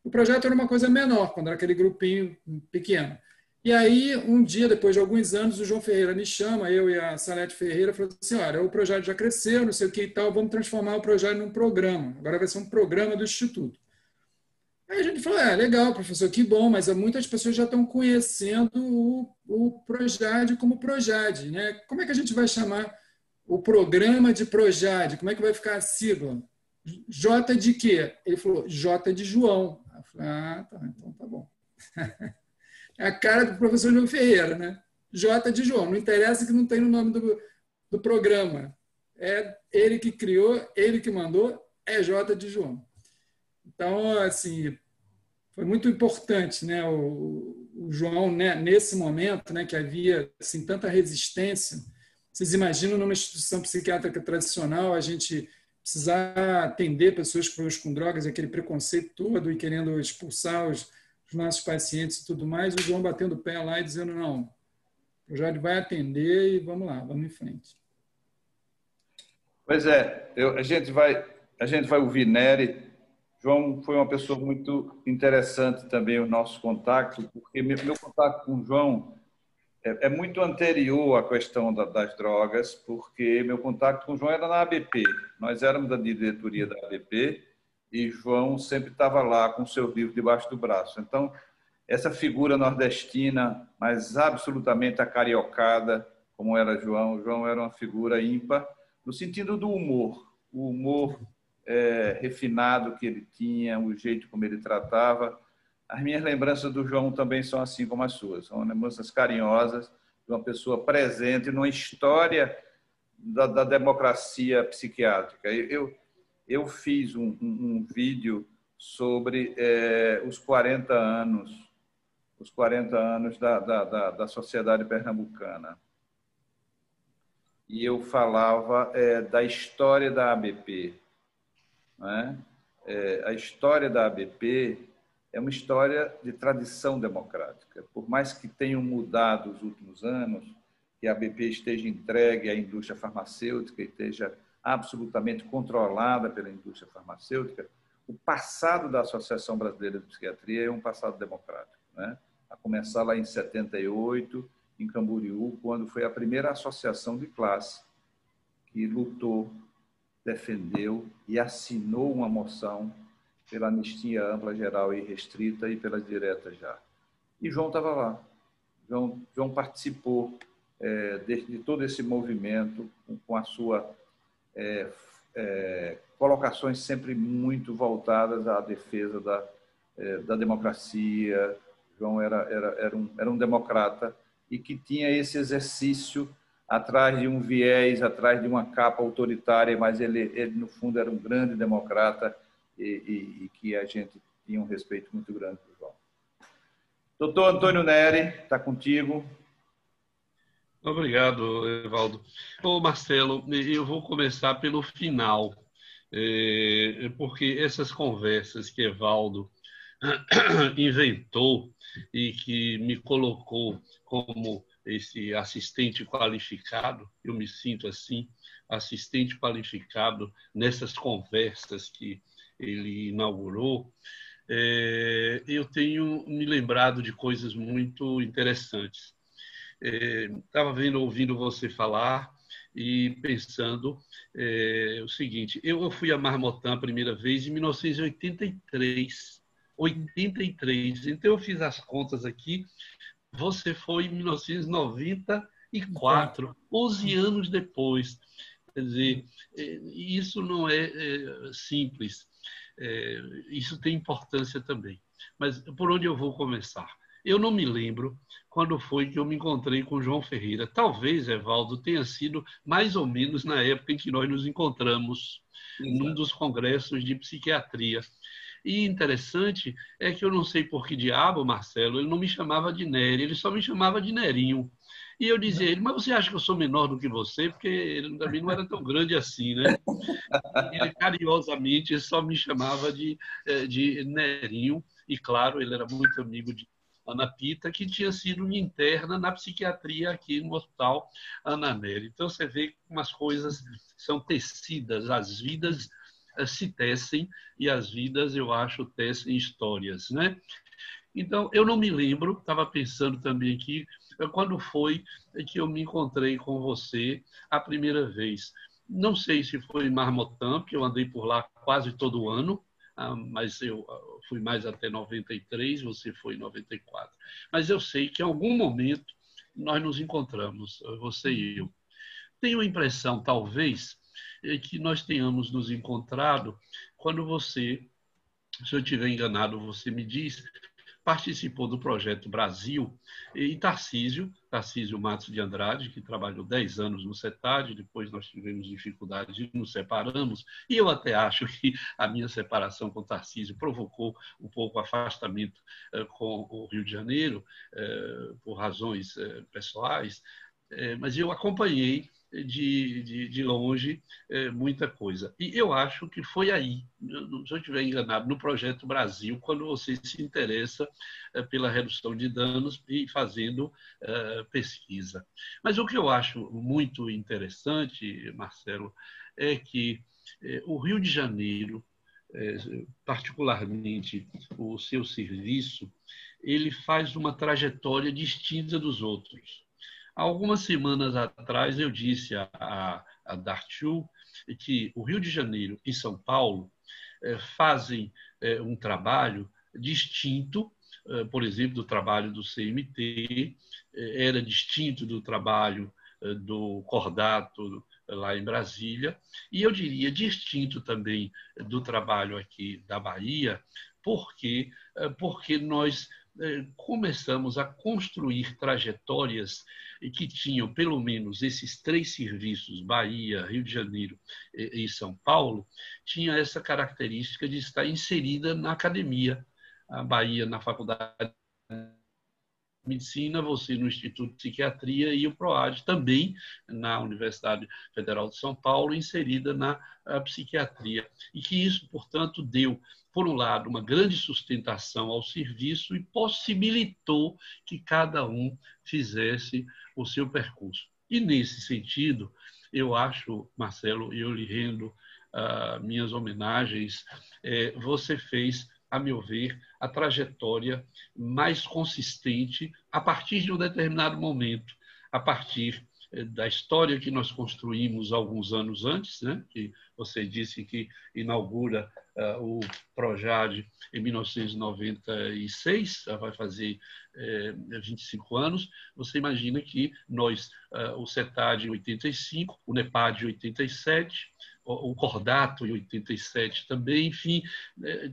C: O projeto era uma coisa menor, quando era aquele grupinho pequeno. E aí, um dia, depois de alguns anos, o João Ferreira me chama, eu e a Salete Ferreira, falou assim: olha, o projeto já cresceu, não sei o que e tal, vamos transformar o projeto num programa. Agora vai ser um programa do Instituto. Aí a gente falou, é, legal, professor, que bom, mas muitas pessoas já estão conhecendo o, o Projad como Projad, né? Como é que a gente vai chamar o programa de Projad? Como é que vai ficar a sigla? J de quê? Ele falou, J de João. Eu falei, ah, tá, então tá bom. <laughs> É a cara do professor João Ferreira, né? J de João. Não interessa que não tem o nome do, do programa. É ele que criou, ele que mandou, é J de João. Então, assim, foi muito importante, né? O, o João, né, nesse momento, né, que havia assim, tanta resistência. Vocês imaginam numa instituição psiquiátrica tradicional a gente precisar atender pessoas com drogas, aquele preconceito todo e querendo expulsar os, os nossos pacientes e tudo mais, o João batendo o pé lá e dizendo: não, o Jorge vai atender e vamos lá, vamos em frente.
B: Pois é, eu, a, gente vai, a gente vai ouvir Nery João foi uma pessoa muito interessante também o nosso contato, porque meu, meu contato com o João é, é, muito anterior à questão da, das drogas, porque meu contato com o João era na ABP. Nós éramos da diretoria da ABP e João sempre estava lá com seu livro debaixo do braço. Então, essa figura nordestina, mas absolutamente acariocada, como era João. João era uma figura ímpar no sentido do humor, o humor é, refinado que ele tinha, o jeito como ele tratava. As minhas lembranças do João também são assim como as suas, são lembranças carinhosas de uma pessoa presente numa história da, da democracia psiquiátrica. Eu, eu fiz um, um, um vídeo sobre é, os 40 anos, os 40 anos da, da, da, da sociedade pernambucana. E eu falava é, da história da ABP. Né? É, a história da ABP é uma história de tradição democrática. Por mais que tenham mudado os últimos anos, que a ABP esteja entregue à indústria farmacêutica e esteja absolutamente controlada pela indústria farmacêutica, o passado da Associação Brasileira de Psiquiatria é um passado democrático. Né? A começar lá em 78, em Camboriú, quando foi a primeira associação de classe que lutou, defendeu e assinou uma moção pela anistia ampla, geral e restrita e pelas diretas já. E João estava lá. João, João participou é, de, de, todo esse movimento com, com a sua é, é, colocações sempre muito voltadas à defesa da, é, da democracia. João era, era, era, um, era um democrata e que tinha esse exercício atrás de um viés, atrás de uma capa autoritária, mas ele, ele no fundo era um grande democrata e, e, e que a gente tinha um respeito muito grande por João. Doutor Antônio Neri, está contigo.
D: Obrigado, Evaldo. Ô, Marcelo, eu vou começar pelo final, é, porque essas conversas que Evaldo <coughs> inventou e que me colocou como esse assistente qualificado, eu me sinto assim, assistente qualificado nessas conversas que ele inaugurou, é, eu tenho me lembrado de coisas muito interessantes. Estava é, vendo, ouvindo você falar e pensando é, o seguinte: eu fui a Marmotã a primeira vez em 1983. 83. Então eu fiz as contas aqui. Você foi em 1994, 11 anos depois. Quer dizer, é, isso não é, é simples. É, isso tem importância também. Mas por onde eu vou começar? Eu não me lembro quando foi que eu me encontrei com João Ferreira. Talvez, Evaldo, tenha sido mais ou menos na época em que nós nos encontramos, Exato. num dos congressos de psiquiatria. E interessante é que eu não sei por que diabo, Marcelo, ele não me chamava de Nery, ele só me chamava de Nerinho. E eu dizia a ele, mas você acha que eu sou menor do que você? Porque ele também não era tão grande assim, né? Ele carinhosamente só me chamava de, eh, de Nerinho. E claro, ele era muito amigo de Ana Pita, que tinha sido interna na psiquiatria aqui no Hospital Ana Nery. Então você vê como as coisas são tecidas, as vidas se tecem e as vidas, eu acho, tecem histórias, né? Então, eu não me lembro, estava pensando também aqui, quando foi que eu me encontrei com você a primeira vez. Não sei se foi em Marmotã, porque eu andei por lá quase todo ano, ah, mas eu ah, fui mais até 93, você foi em 94. Mas eu sei que em algum momento nós nos encontramos, você e eu. Tenho a impressão, talvez, que nós tenhamos nos encontrado quando você, se eu estiver enganado, você me diz, participou do projeto Brasil e Tarcísio, Tarcísio Matos de Andrade, que trabalhou 10 anos no CETAD, depois nós tivemos dificuldades e nos separamos, e eu até acho que a minha separação com Tarcísio provocou um pouco afastamento eh, com o Rio de Janeiro, eh, por razões eh, pessoais, mas eu acompanhei de, de, de longe é, muita coisa. E eu acho que foi aí, se eu estiver enganado, no Projeto Brasil, quando você se interessa é, pela redução de danos e fazendo é, pesquisa. Mas o que eu acho muito interessante, Marcelo, é que é, o Rio de Janeiro, é, particularmente o seu serviço, ele faz uma trajetória distinta dos outros. Algumas semanas atrás eu disse a, a, a Dartiu que o Rio de Janeiro e São Paulo eh, fazem eh, um trabalho distinto, eh, por exemplo, do trabalho do CMT, era distinto do trabalho do Cordato lá em Brasília, e eu diria distinto também do trabalho aqui da Bahia, porque, porque nós começamos a construir trajetórias que tinham pelo menos esses três serviços, Bahia, Rio de Janeiro e São Paulo, tinha essa característica de estar inserida na academia. A Bahia na faculdade medicina, você no Instituto de Psiquiatria e o PROAD também na Universidade Federal de São Paulo, inserida na psiquiatria. E que isso, portanto, deu, por um lado, uma grande sustentação ao serviço e possibilitou que cada um fizesse o seu percurso. E nesse sentido, eu acho, Marcelo, eu lhe rendo uh, minhas homenagens, eh, você fez a meu ver, a trajetória mais consistente a partir de um determinado momento, a partir eh, da história que nós construímos alguns anos antes, né? que você disse que inaugura o Projad em 1996, vai fazer uh, 25 anos. Você imagina que nós, uh, o CETAD em 85, o NEPAD em 87, o Cordato em 87 também, enfim,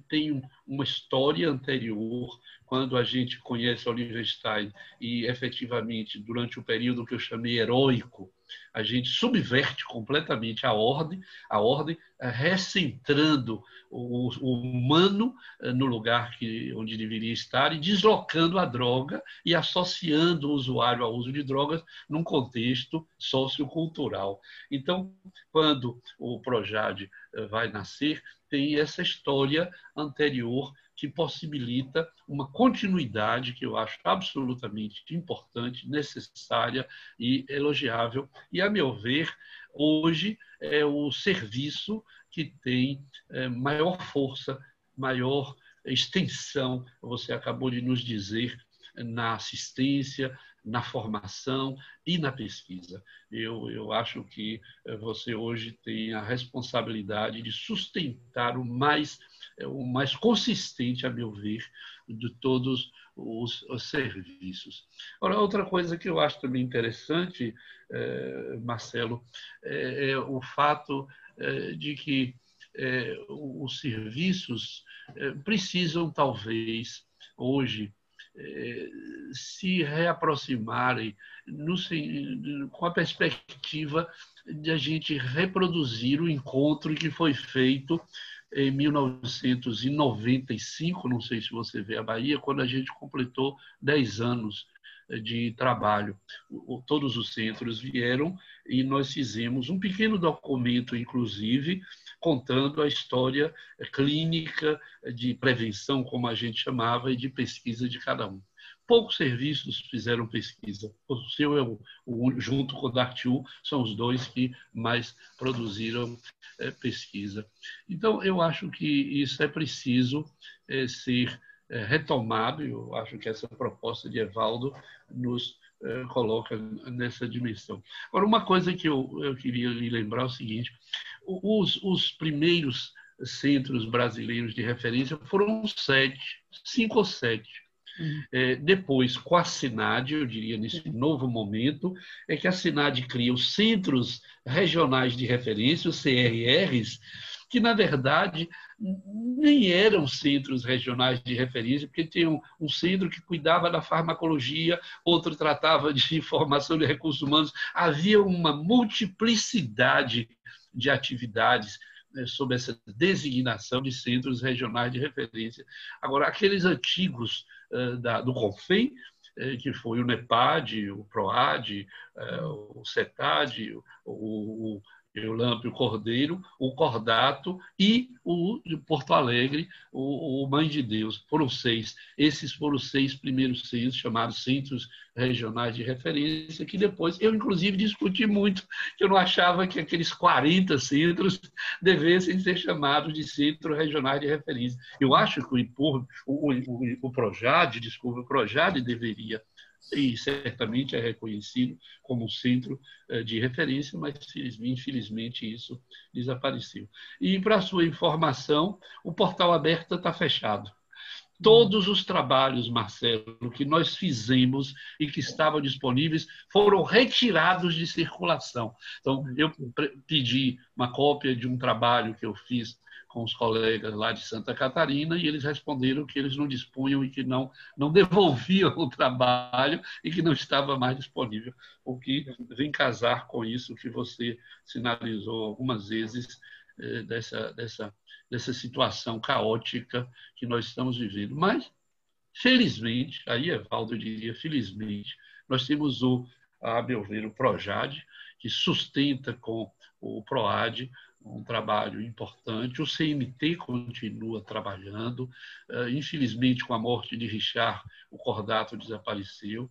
D: tem uma história anterior, quando a gente conhece Oliver Stein e efetivamente, durante o período que eu chamei heróico, a gente subverte completamente a ordem, a ordem eh, recentrando o, o humano eh, no lugar que, onde deveria estar e deslocando a droga e associando o usuário ao uso de drogas num contexto sociocultural. Então, quando o Projad eh, vai nascer, tem essa história anterior que possibilita uma continuidade que eu acho absolutamente importante, necessária e elogiável. E, a meu ver, hoje é o serviço que tem é, maior força, maior extensão, você acabou de nos dizer, na assistência, na formação e na pesquisa. Eu, eu acho que é, você hoje tem a responsabilidade de sustentar o mais é o mais consistente, a meu ver, de todos os, os serviços. Agora, outra coisa que eu acho também interessante, é, Marcelo, é, é, o fato de que os serviços precisam, talvez, hoje, se reaproximarem no, com a perspectiva de a gente reproduzir o encontro que foi feito em 1995, não sei se você vê a Bahia, quando a gente completou 10 anos eh, de trabalho. Todos os centros vieram e nós fizemos um pequeno documento, inclusive, contando a história clínica de prevenção, como a gente chamava, e de pesquisa de cada um poucos serviços fizeram pesquisa. O seu é o, junto com o Dartiu, são os dois que mais produziram é, pesquisa. Então, eu acho que isso é preciso é, ser é, retomado, eu acho que essa proposta de Evaldo nos é, coloca nessa dimensão. Agora, uma coisa que eu, eu queria lhe lembrar é o seguinte: os, os primeiros centros brasileiros de referência foram sete, cinco ou sete. É, depois, com a SINAD, eu diria nesse novo momento, é que a SINAD cria os Centros Regionais de Referência, os CRRs, que, na verdade, nem eram centros regionais de referência, porque tinha um, um, centro que cuidava da farmacologia, outro tratava de <laughs> formação de recursos humanos. Havia uma multiplicidade de atividades né, sob essa designação de centros regionais de referência. Agora, aqueles antigos eh, da, do CONFEM, eh, que foi o NEPAD, o PROAD, eh, o CETAD, o Eulâmpio Cordeiro, o Cordato e o de Porto Alegre, o, o, Mãe de Deus. Foram seis. Esses foram os seis primeiros centros, chamados Centros Regionais de Referência, que depois eu, inclusive, discuti muito, que eu não achava que aqueles 40 centros devessem ser chamados de Centros Regionais de Referência. Eu acho que o, o, o, o desculpa, o PROJAD deveria e certamente é reconhecido como centro eh, de referência, mas infelizmente isso desapareceu. E para sua informação, o portal aberto está fechado. Todos os trabalhos, Marcelo, que nós fizemos e que estavam disponíveis foram retirados de circulação. Então, eu pedi uma cópia de um trabalho que eu fiz com os colegas lá de Santa Catarina e eles responderam que eles não dispunham e que não, não devolviam <laughs> o trabalho e que não estava mais disponível, o que vem casar com isso que você sinalizou algumas vezes eh, dessa, dessa, dessa situação caótica que nós estamos vivendo. Mas, felizmente, aí Evaldo diria, felizmente, nós temos o, a meu ver, o PROJAD, que sustenta com o PROAD um trabalho importante. O CMT continua trabalhando. Uh, infelizmente, com a morte de Richard, o Cordato desapareceu.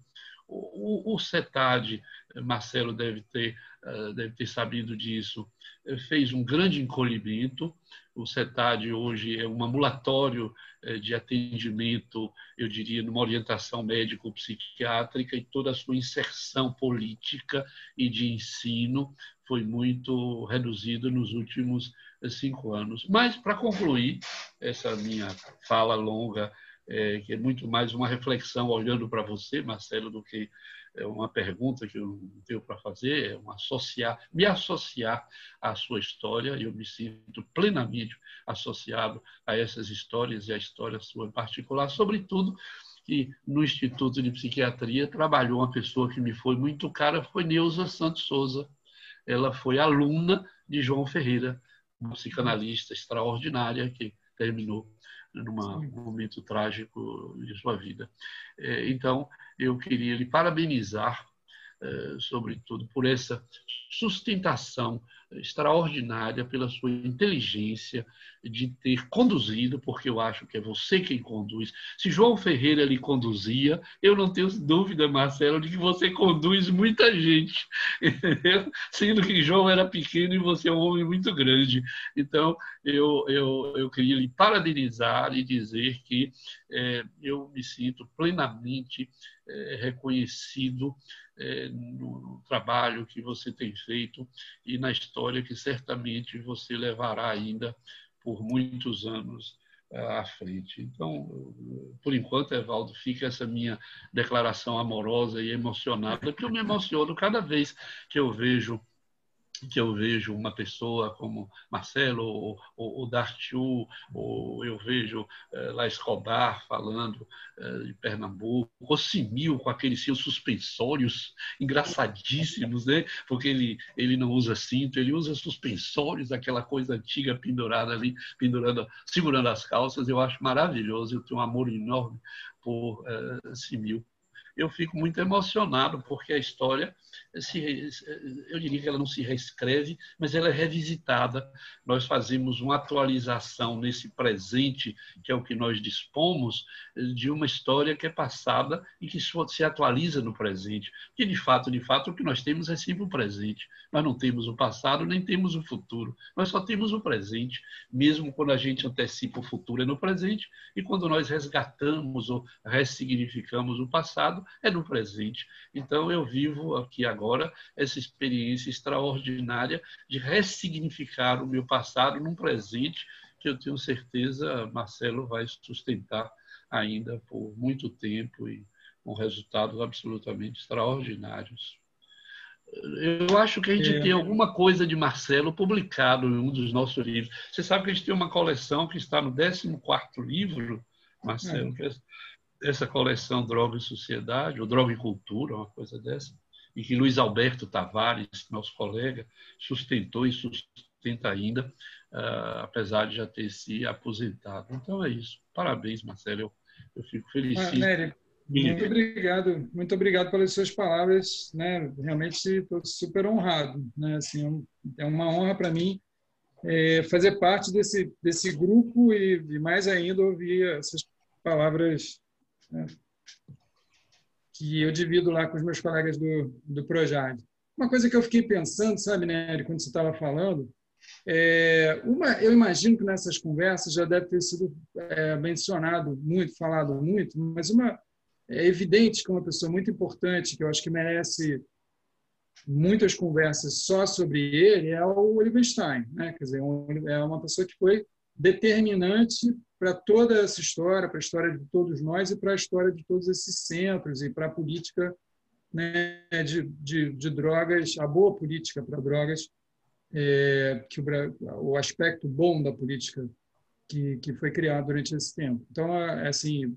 D: O, CETAD, Marcelo deve ter, uh, deve ter sabido disso, eh, fez um grande encolhimento. O CETAD hoje é um ambulatório de atendimento, eu diria, numa orientação médico-psiquiátrica e toda a sua inserção política e de ensino foi muito reduzido nos últimos eh, cinco anos. Mas, para concluir essa minha fala longa, é, que é muito mais uma reflexão olhando para você, Marcelo, do que é uma pergunta que eu não tenho para fazer, é um associar, me associar à sua história, e eu me sinto plenamente associado a essas histórias e à história sua em particular, sobretudo que no Instituto de Psiquiatria trabalhou uma pessoa que me foi muito cara, foi Neuza Santos Souza, ela foi aluna de João Ferreira, uma psicanalista extraordinária que terminou num momento trágico de sua vida. É, então, eu queria lhe parabenizar, é, sobretudo, por essa sustentação extraordinária pela sua inteligência de ter conduzido, porque eu acho que é você quem conduz. Se João Ferreira lhe conduzia, eu não tenho dúvida, Marcelo, de que você conduz muita gente, <laughs> sendo que João era pequeno e você é um homem muito grande. Então, eu, eu, eu queria lhe parabenizar e dizer que é, eu me sinto plenamente é, reconhecido é, no, no trabalho que você tem feito e na história que certamente você levará ainda por muitos anos é, à frente. Então, por enquanto, Evaldo, fica essa minha declaração amorosa e emocionada, que eu me emociono cada vez que eu vejo que eu vejo uma pessoa como Marcelo ou, ou, ou Dartiu, ou eu vejo eh, lá Escobar falando eh, de Pernambuco, ou Simil com aqueles seus suspensórios engraçadíssimos, né? porque ele, ele não usa cinto, ele usa suspensórios, aquela coisa antiga pendurada ali, pendurando, segurando as calças, eu acho maravilhoso, eu tenho um amor enorme por eh, Simil eu fico muito emocionado, porque a história, se, eu diria que ela não se reescreve, mas ela é revisitada. Nós fazemos uma atualização nesse presente, que é o que nós dispomos, de uma história que é passada e que se atualiza no presente. Que, de fato, de fato, o que nós temos é sempre o presente. Nós não temos o passado, nem temos o futuro. Nós só temos o presente. Mesmo quando a gente antecipa o futuro, é no presente. E quando nós resgatamos ou ressignificamos o passado, é no presente. Então, eu vivo aqui agora essa experiência extraordinária de ressignificar o meu passado num presente que eu tenho certeza Marcelo vai sustentar ainda por muito tempo e com resultados absolutamente extraordinários. Eu acho que a gente é. tem alguma coisa de Marcelo publicado em um dos nossos livros. Você sabe que a gente tem uma coleção que está no 14 livro, Marcelo, é. que essa coleção Droga e Sociedade, ou Droga e Cultura, uma coisa dessa, e que Luiz Alberto Tavares, nosso colega, sustentou e sustenta ainda, uh, apesar de já ter se aposentado. Então é isso. Parabéns, Marcelo. Eu, eu fico feliz. Ah,
C: muito obrigado, muito obrigado pelas suas palavras. Né? Realmente estou super honrado. Né? Assim, é uma honra para mim é, fazer parte desse, desse grupo e, e mais ainda ouvir essas palavras né? Que eu divido lá com os meus colegas do, do Projad. Uma coisa que eu fiquei pensando, sabe, Nery, quando você estava falando, é, uma, eu imagino que nessas conversas já deve ter sido é, mencionado muito, falado muito, mas uma é evidente que uma pessoa muito importante, que eu acho que merece muitas conversas só sobre ele, é o Oliver Stein. Né? Quer dizer, é uma pessoa que foi determinante para toda essa história, para a história de todos nós e para a história de todos esses centros e para a política né, de, de, de, drogas, a boa política para drogas, é, que o, o, aspecto bom da política que, que foi criado durante esse tempo. Então, é, assim,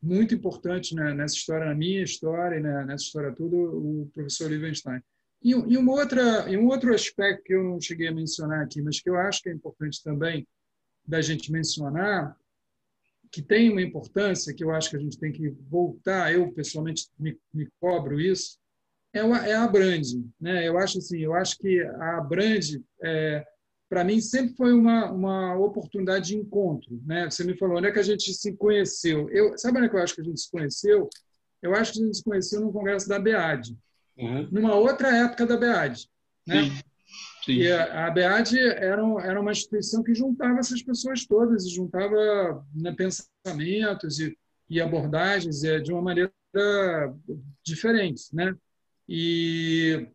C: muito importante né, nessa história, na minha história né, nessa história toda, o professor Liebenstein. E, e, uma outra, e um outro aspecto que eu não cheguei a mencionar aqui, mas que eu acho que é importante também da gente mencionar, que tem uma importância, que eu acho que a gente tem que voltar, eu pessoalmente me, me cobro isso, é, é a Brand. Né? Eu acho assim, eu acho que a Brand, é, para mim, sempre foi uma, uma oportunidade de encontro. Né? Você me falou, onde é que a gente se conheceu? Eu, sabe onde é que eu acho que a gente se conheceu? Eu acho que a gente se conheceu no congresso da BEAD, uhum. numa outra época da BEAD. Né? Sim. Sim. E a, a BEAD era, era uma instituição que juntava essas pessoas todas, e juntava né, pensamentos e, e abordagens e, de uma maneira diferente. Né? E,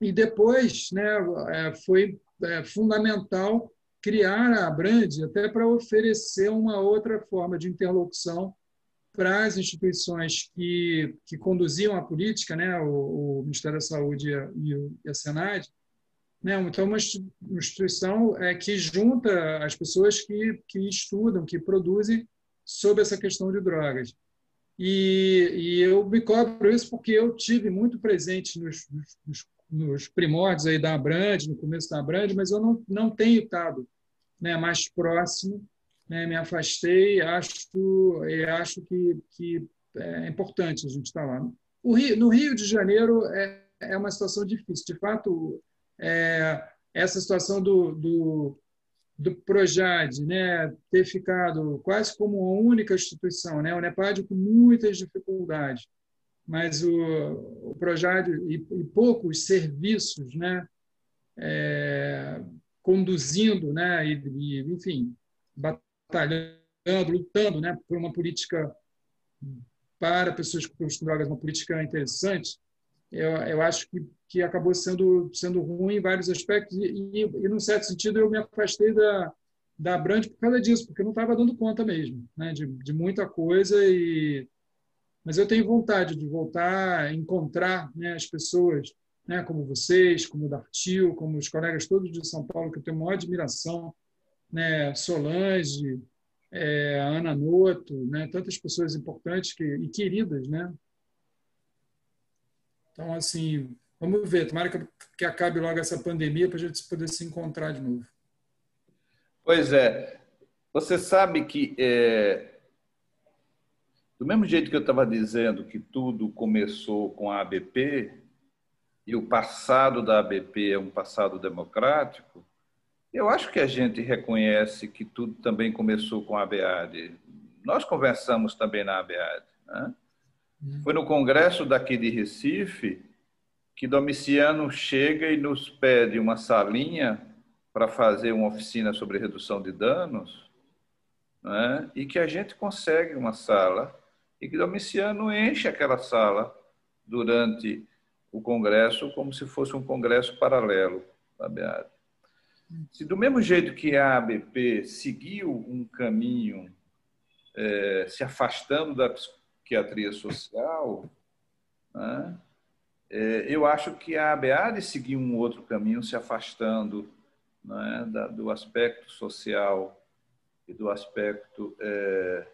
C: e depois né, é, foi é, fundamental criar a Brand até para oferecer uma outra forma de interlocução para as instituições que, que conduziam a política, né, o, o Ministério da Saúde e e a Senad, né, então uma instituição é, que junta as pessoas que, que estudam, que produzem sobre essa questão de drogas. E, e eu me cobro isso porque eu tive muito presente nos, nos, nos primórdios aí da Abrand, no começo da Abrand, mas eu não, não tenho estado né, mais próximo, né, me afastei, acho, acho que, que é importante a gente estar lá. Rio, no Rio de Janeiro é, é uma situação difícil. De fato, é, essa situação do, do, do Projad né, ter ficado quase como uma única instituição, né, o NEPAD com muitas dificuldades, mas o, o Projad e, e poucos serviços né, é, conduzindo, né, e, e, enfim, batalhando, lutando né, por uma política para pessoas com drogas, uma política interessante, eu, eu acho que, que acabou sendo, sendo ruim em vários aspectos e, e, e, num certo sentido, eu me afastei da, da Brand por causa disso, porque eu não estava dando conta mesmo né, de, de muita coisa. E, mas eu tenho vontade de voltar a encontrar né, as pessoas né, como vocês, como o Dartil, como os colegas todos de São Paulo, que eu tenho maior admiração, né, Solange, é, Ana Noto, né, tantas pessoas importantes que, e queridas, né, então, assim, vamos ver. Tomara que, acabe logo essa pandemia para a gente poder se encontrar de novo.
B: Pois é. Você sabe que, é, do mesmo jeito que eu estava dizendo que tudo começou com a ABP, e o passado da ABP é um passado democrático, eu acho que a gente reconhece que tudo também começou com a ABAD. Nós conversamos também na ABAD. Né? Foi no congresso daqui de Recife que Domiciano chega e nos pede uma salinha para fazer uma oficina sobre redução de danos, né? e que a gente consegue uma sala, e que Domiciano enche aquela sala durante o congresso como se fosse um congresso paralelo da BEAD. Se do mesmo jeito que a ABP seguiu um caminho é, se afastando da psiquiatria social, né? é, eu acho que a ABA seguir um outro caminho, se afastando né, da, do aspecto social e do aspecto é,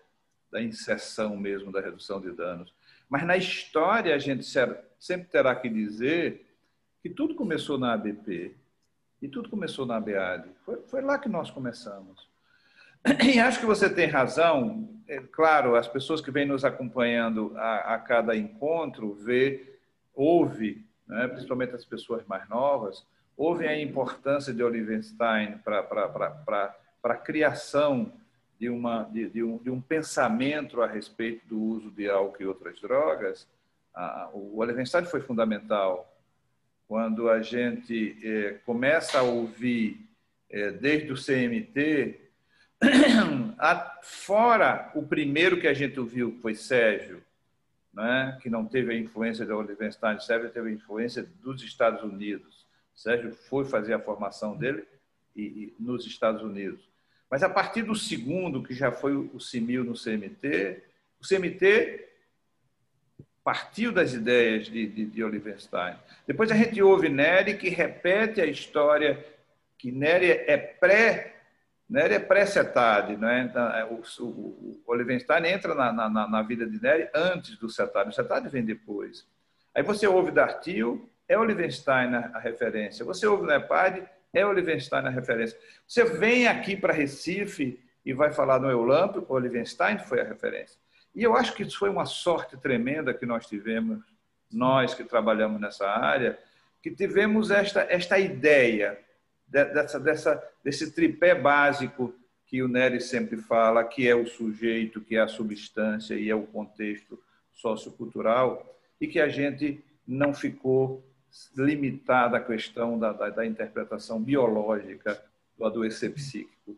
B: da inserção mesmo da redução de danos. Mas na história a gente sempre terá que dizer que tudo começou na ABP e tudo começou na ABAD. Foi, foi lá que nós começamos. E acho que você tem razão. É, claro, as pessoas que vêm nos acompanhando a, a cada encontro vê, ouve, né, principalmente as pessoas mais novas, ouvem a importância de Olivenstein para a criação de, uma, de, de, um, de um pensamento a respeito do uso de álcool e outras drogas. Ah, o Olivenstein foi fundamental quando a gente é, começa a ouvir, é, desde o CMT, <coughs> Fora o primeiro que a gente ouviu, que foi Sérgio, né, que não teve a influência da Universidade, Sérgio teve a influência dos Estados Unidos. Sérgio foi fazer a formação dele e, e, nos Estados Unidos. Mas a partir do segundo, que já foi o CIMIL no CMT, o CMT partiu das ideias de, de, de. Depois a gente ouve Nery, que repete a história que Nery é pré Nery é pré-Cetade, né? Então, é, o, o, o Olivenstein entra na, na, na, vida de Nery antes do Cetade, o Cetade vem depois. Aí você ouve Dartil, é Olivenstein a referência. Você ouve Nepad, é Olivenstein a referência. Você vem aqui para Recife e vai falar no Eulamp, Olivenstein foi a referência. E eu acho que isso foi uma sorte tremenda que nós tivemos, nós que trabalhamos nessa área, que tivemos esta, esta ideia dessa, dessa, desse tripé básico que o Nery sempre fala, que é o sujeito, que é a substância e é o contexto sociocultural, e que a gente não ficou limitado à questão da, da, da interpretação biológica do adoecer psíquico.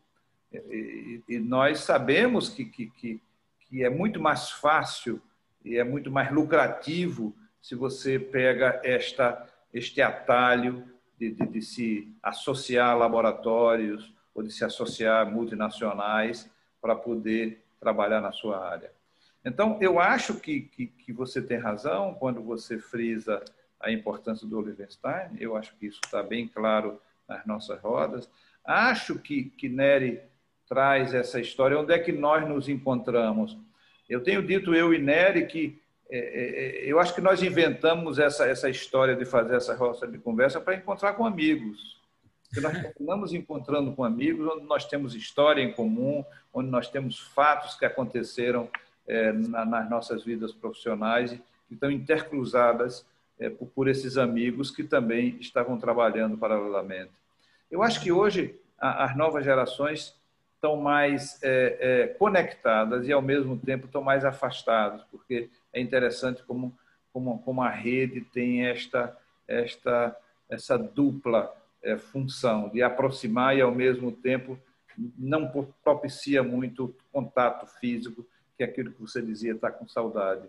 B: E, e nós sabemos que, que, que, que é muito mais fácil e é muito mais lucrativo se você pega esta, este atalho de, de, de, se associar a laboratórios ou de se associar a multinacionais para poder trabalhar na sua área. Então, eu acho que, que, que, você tem razão quando você frisa a importância do Oliverstein, eu acho que isso está bem claro nas nossas rodas. Acho que, que Nery traz essa história. Onde é que nós nos encontramos? Eu tenho dito, eu e Nery, que é, é, é, eu acho que nós inventamos essa, essa história de fazer essa roça de conversa para encontrar com amigos. Porque nós continuamos encontrando com amigos onde nós temos história em comum, onde nós temos fatos que aconteceram é, na, nas nossas vidas profissionais que estão intercruzadas é, por, por, esses amigos que também estavam trabalhando paralelamente. Eu acho que hoje a, as novas gerações estão mais é, conectadas e, ao mesmo tempo, estão mais afastadas, porque é interessante como, como, como a rede tem esta, esta, essa dupla é, função de aproximar e, ao mesmo tempo, não propicia muito contato físico, que é aquilo que você dizia, está com saudade.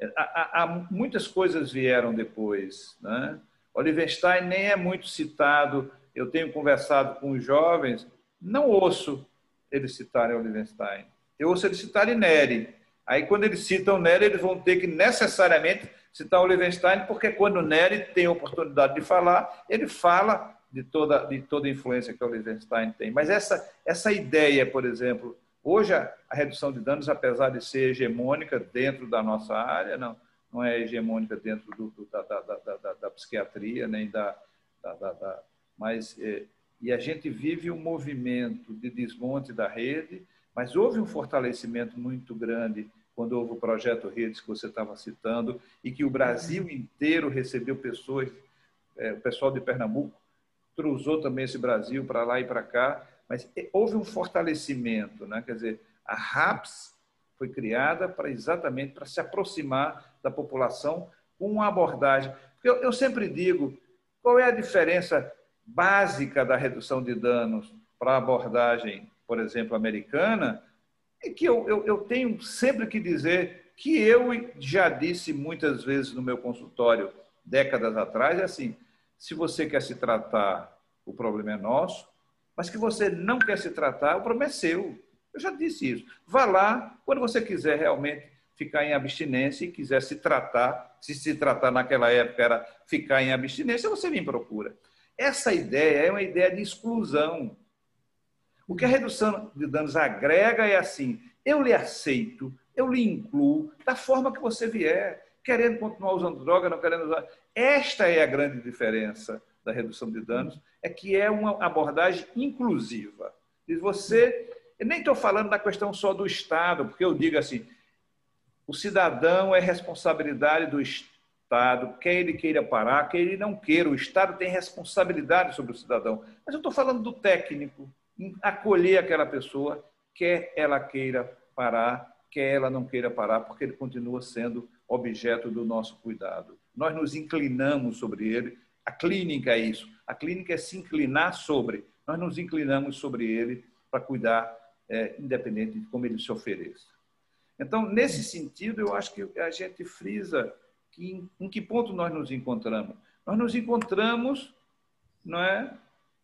B: É, há, há, muitas coisas vieram depois. Né? Olivenstein nem é muito citado. Eu tenho conversado com os jovens, não ouço eles citarem Olivenstein. Eu ouço eles citarem Neri. Aí, quando eles citam Neri, eles vão ter que necessariamente citar Olivenstein, porque quando Neri tem a oportunidade de falar, ele fala de toda, de toda a influência que Olivenstein tem. Mas essa, essa ideia, por exemplo, hoje a, a redução de danos, apesar de ser hegemônica dentro da nossa área, não, não é hegemônica dentro do, do, da, da, da, da, psiquiatria, nem da mas é, e a gente vive um movimento de desmonte da rede, mas houve um fortalecimento muito grande quando houve o projeto Redes que você estava citando e que o Brasil inteiro recebeu pessoas, é, o pessoal de Pernambuco cruzou também esse Brasil para lá e para cá, mas houve um fortalecimento, né? Quer dizer, a RAPS foi criada para exatamente para se aproximar da população com uma abordagem. Eu, eu sempre digo, qual é a diferença básica da redução de danos para a abordagem, por exemplo, americana, é que eu, eu, eu tenho sempre que dizer que eu já disse muitas vezes no meu consultório, décadas atrás, é assim: se você quer se tratar, o problema é nosso, mas que você não quer se tratar, o problema é seu. Eu já disse isso. Vá lá, quando você quiser realmente ficar em abstinência e quiser se tratar, se se tratar naquela época era ficar em abstinência, você me procura. Essa ideia é uma ideia de exclusão. O que a redução de danos agrega é assim: eu lhe aceito, eu lhe incluo da forma que você vier, querendo continuar usando droga, não querendo usar. Esta é a grande diferença da redução de danos, é que é uma abordagem inclusiva. E você, eu nem estou falando da questão só do Estado, porque eu digo assim, o cidadão é responsabilidade do Estado quer ele queira parar, quer ele não queira. O Estado tem responsabilidade sobre o cidadão. Mas eu estou falando do técnico, acolher aquela pessoa, quer ela queira parar, quer ela não queira parar, porque ele continua sendo objeto do nosso cuidado. Nós nos inclinamos sobre ele. A clínica é isso. A clínica é se inclinar sobre. Nós nos inclinamos sobre ele para cuidar, é, independente de como ele se ofereça. Então, nesse sentido, eu acho que a gente frisa que, em que ponto nós nos encontramos? Nós nos encontramos não é,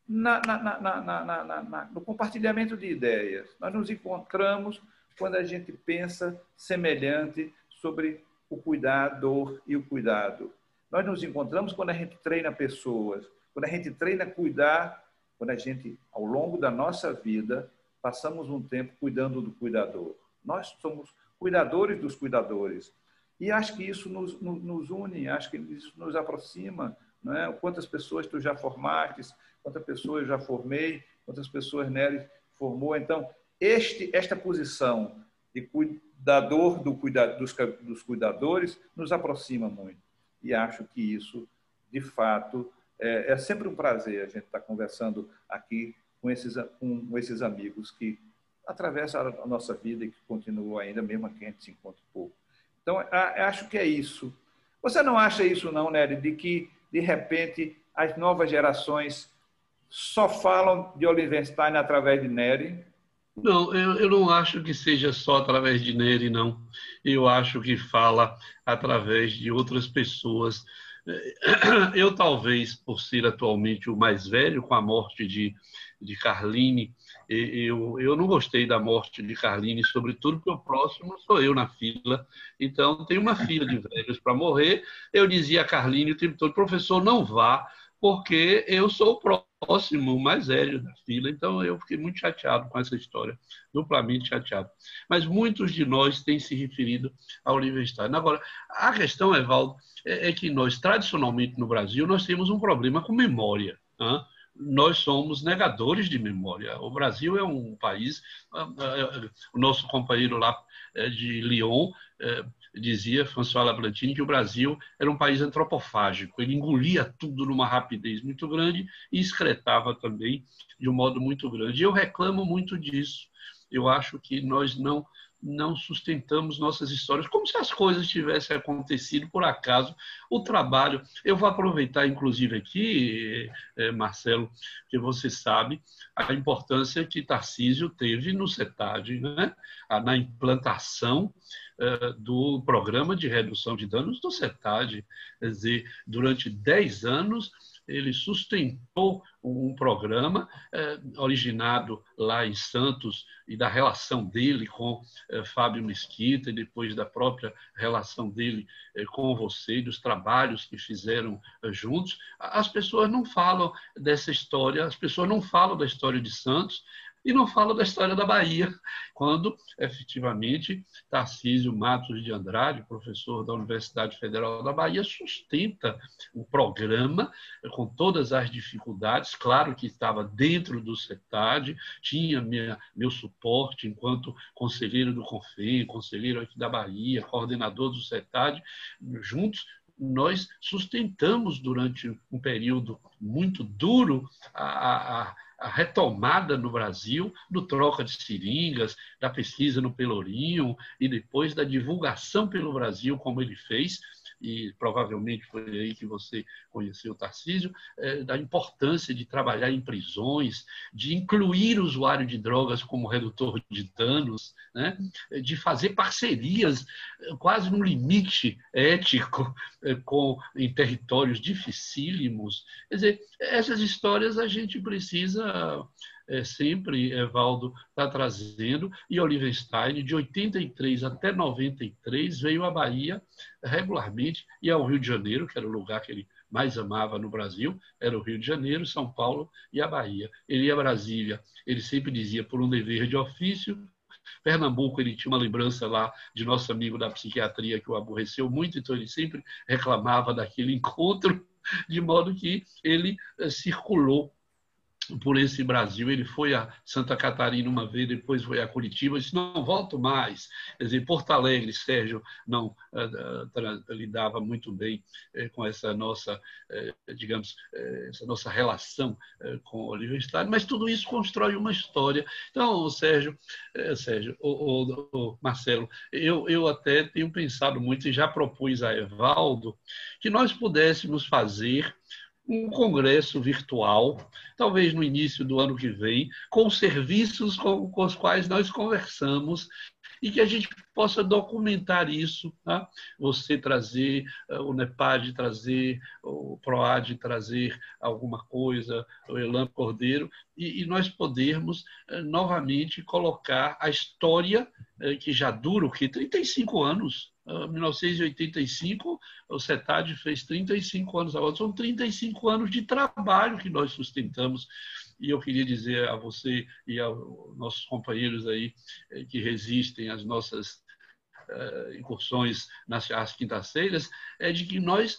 B: na, na, na, no compartilhamento de ideias. Nós nos encontramos quando a gente pensa semelhante sobre o cuidador e o cuidado. Nós nos encontramos quando a gente treina pessoas, quando a gente treina cuidar, quando a gente, ao longo da nossa vida, passamos um tempo cuidando do cuidador. Nós somos cuidadores dos cuidadores. E acho que isso nos, nos une, acho que isso nos aproxima. Não é? Quantas pessoas tu já formaste, quantas pessoas já formei, quantas pessoas Nery formou. Então, este, esta posição de cuidador do cuida, dos, dos cuidadores nos aproxima muito. E acho que isso, de fato, é, é sempre um prazer a gente estar conversando aqui com esses, com esses amigos que atravessam a nossa vida e que continuam ainda, mesmo que a gente se encontre pouco. Então, acho que é isso. Você não acha isso, não, Nery, de que, de repente, as novas gerações só falam de Olivenstein através de Nery?
D: Não, eu, eu não acho que seja só através de Nery, não. Eu acho que fala através de outras pessoas <clears throat> Eu, talvez, por ser atualmente o mais velho, com a morte de, de Carline, eu, eu não gostei da morte de Carline, sobretudo porque o próximo sou eu na fila. Então, tem uma fila de velhos para morrer. Eu dizia a Carline o tempo todo, professor, não vá, porque eu sou o próximo, o mais velho da fila. Então, eu fiquei muito chateado com essa história, duplamente chateado. Mas muitos de nós têm se referido ao Livestein. Agora, a questão, Evaldo, é, é que nós, tradicionalmente no Brasil, nós temos um problema com memória. Hein? nós somos negadores de memória. O Brasil é um país, ah, ah, o nosso companheiro lá é, de Lyon é, dizia, François Labrantine, que o Brasil era um país antropofágico. Ele engolia tudo numa rapidez muito grande e excretava também de um modo muito grande. Eu reclamo muito disso. Eu acho que nós não não sustentamos nossas histórias, como se as coisas tivessem acontecido por acaso. O trabalho, eu vou aproveitar, inclusive, aqui, é, Marcelo, que você sabe a importância que Tarcísio teve no CETAD, né? na implantação do programa de redução de danos do CETAD. Quer dizer, durante 10 anos, ele sustentou um programa eh, originado lá em Santos e da relação dele com eh, Fábio Mesquita e depois da própria relação dele eh, com você, dos trabalhos que fizeram juntos. As pessoas não falam dessa história, as pessoas não falam da história de Santos, e não fala da história da Bahia, quando efetivamente Tarcísio Matos de Andrade, professor da Universidade Federal da Bahia, sustenta o programa com todas as dificuldades, claro que estava dentro do CETAD, tinha minha, meu suporte enquanto conselheiro do CONFEM, conselheiro aqui da Bahia, coordenador do CETAD, juntos nós sustentamos durante um período muito duro a, a, a retomada no Brasil do troca de seringas, da pesquisa no Pelourinho e depois da divulgação pelo Brasil, como ele fez, e provavelmente foi aí que você conheceu o Tarcísio, é, da importância de trabalhar em prisões, de incluir o usuário de drogas como redutor de danos, né? de fazer parcerias é, quase no limite ético é, com, em territórios dificílimos. Quer dizer, essas histórias a gente precisa é, sempre Evaldo está trazendo, e Olivenstein, de 83 até 93, veio à Bahia regularmente e ao Rio de Janeiro, que era o lugar que ele mais amava no Brasil, era o Rio de Janeiro, São Paulo e a Bahia. Ele ia a Brasília, ele sempre dizia por um dever de ofício, Pernambuco, ele tinha uma lembrança lá de nosso amigo da psiquiatria que o aborreceu muito, então ele sempre reclamava daquele <laughs> encontro, de modo que ele eh, circulou por esse Brasil. Ele foi a Santa Catarina uma vez, depois foi a Curitiba, disse, não, volto mais. Quer dizer, Porto Alegre, Sérgio não uh, lidava muito bem uh, com essa nossa, digamos, essa nossa relação com o Universitário, mas tudo isso constrói uma história. Então, Sérgio, Sérgio, o, o, o, Marcelo, eu, eu até tenho pensado muito e já propus a Evaldo que nós pudéssemos fazer um congresso virtual, talvez no início do ano que vem, com serviços com, com os quais nós conversamos e que a gente possa documentar isso. Tá? Você trazer, eh, o NEPAD trazer, o PROAD trazer alguma coisa, o Elan Cordeiro, e, e nós podermos eh, novamente colocar a história eh, que já dura o que 35 anos 1985, ah, o CETAD fez 35 anos agora. São 35 anos de trabalho que nós sustentamos. E eu queria dizer a você e aos nossos companheiros aí eh, que resistem às nossas uh, incursões nas às quintas-feiras, é de que nós,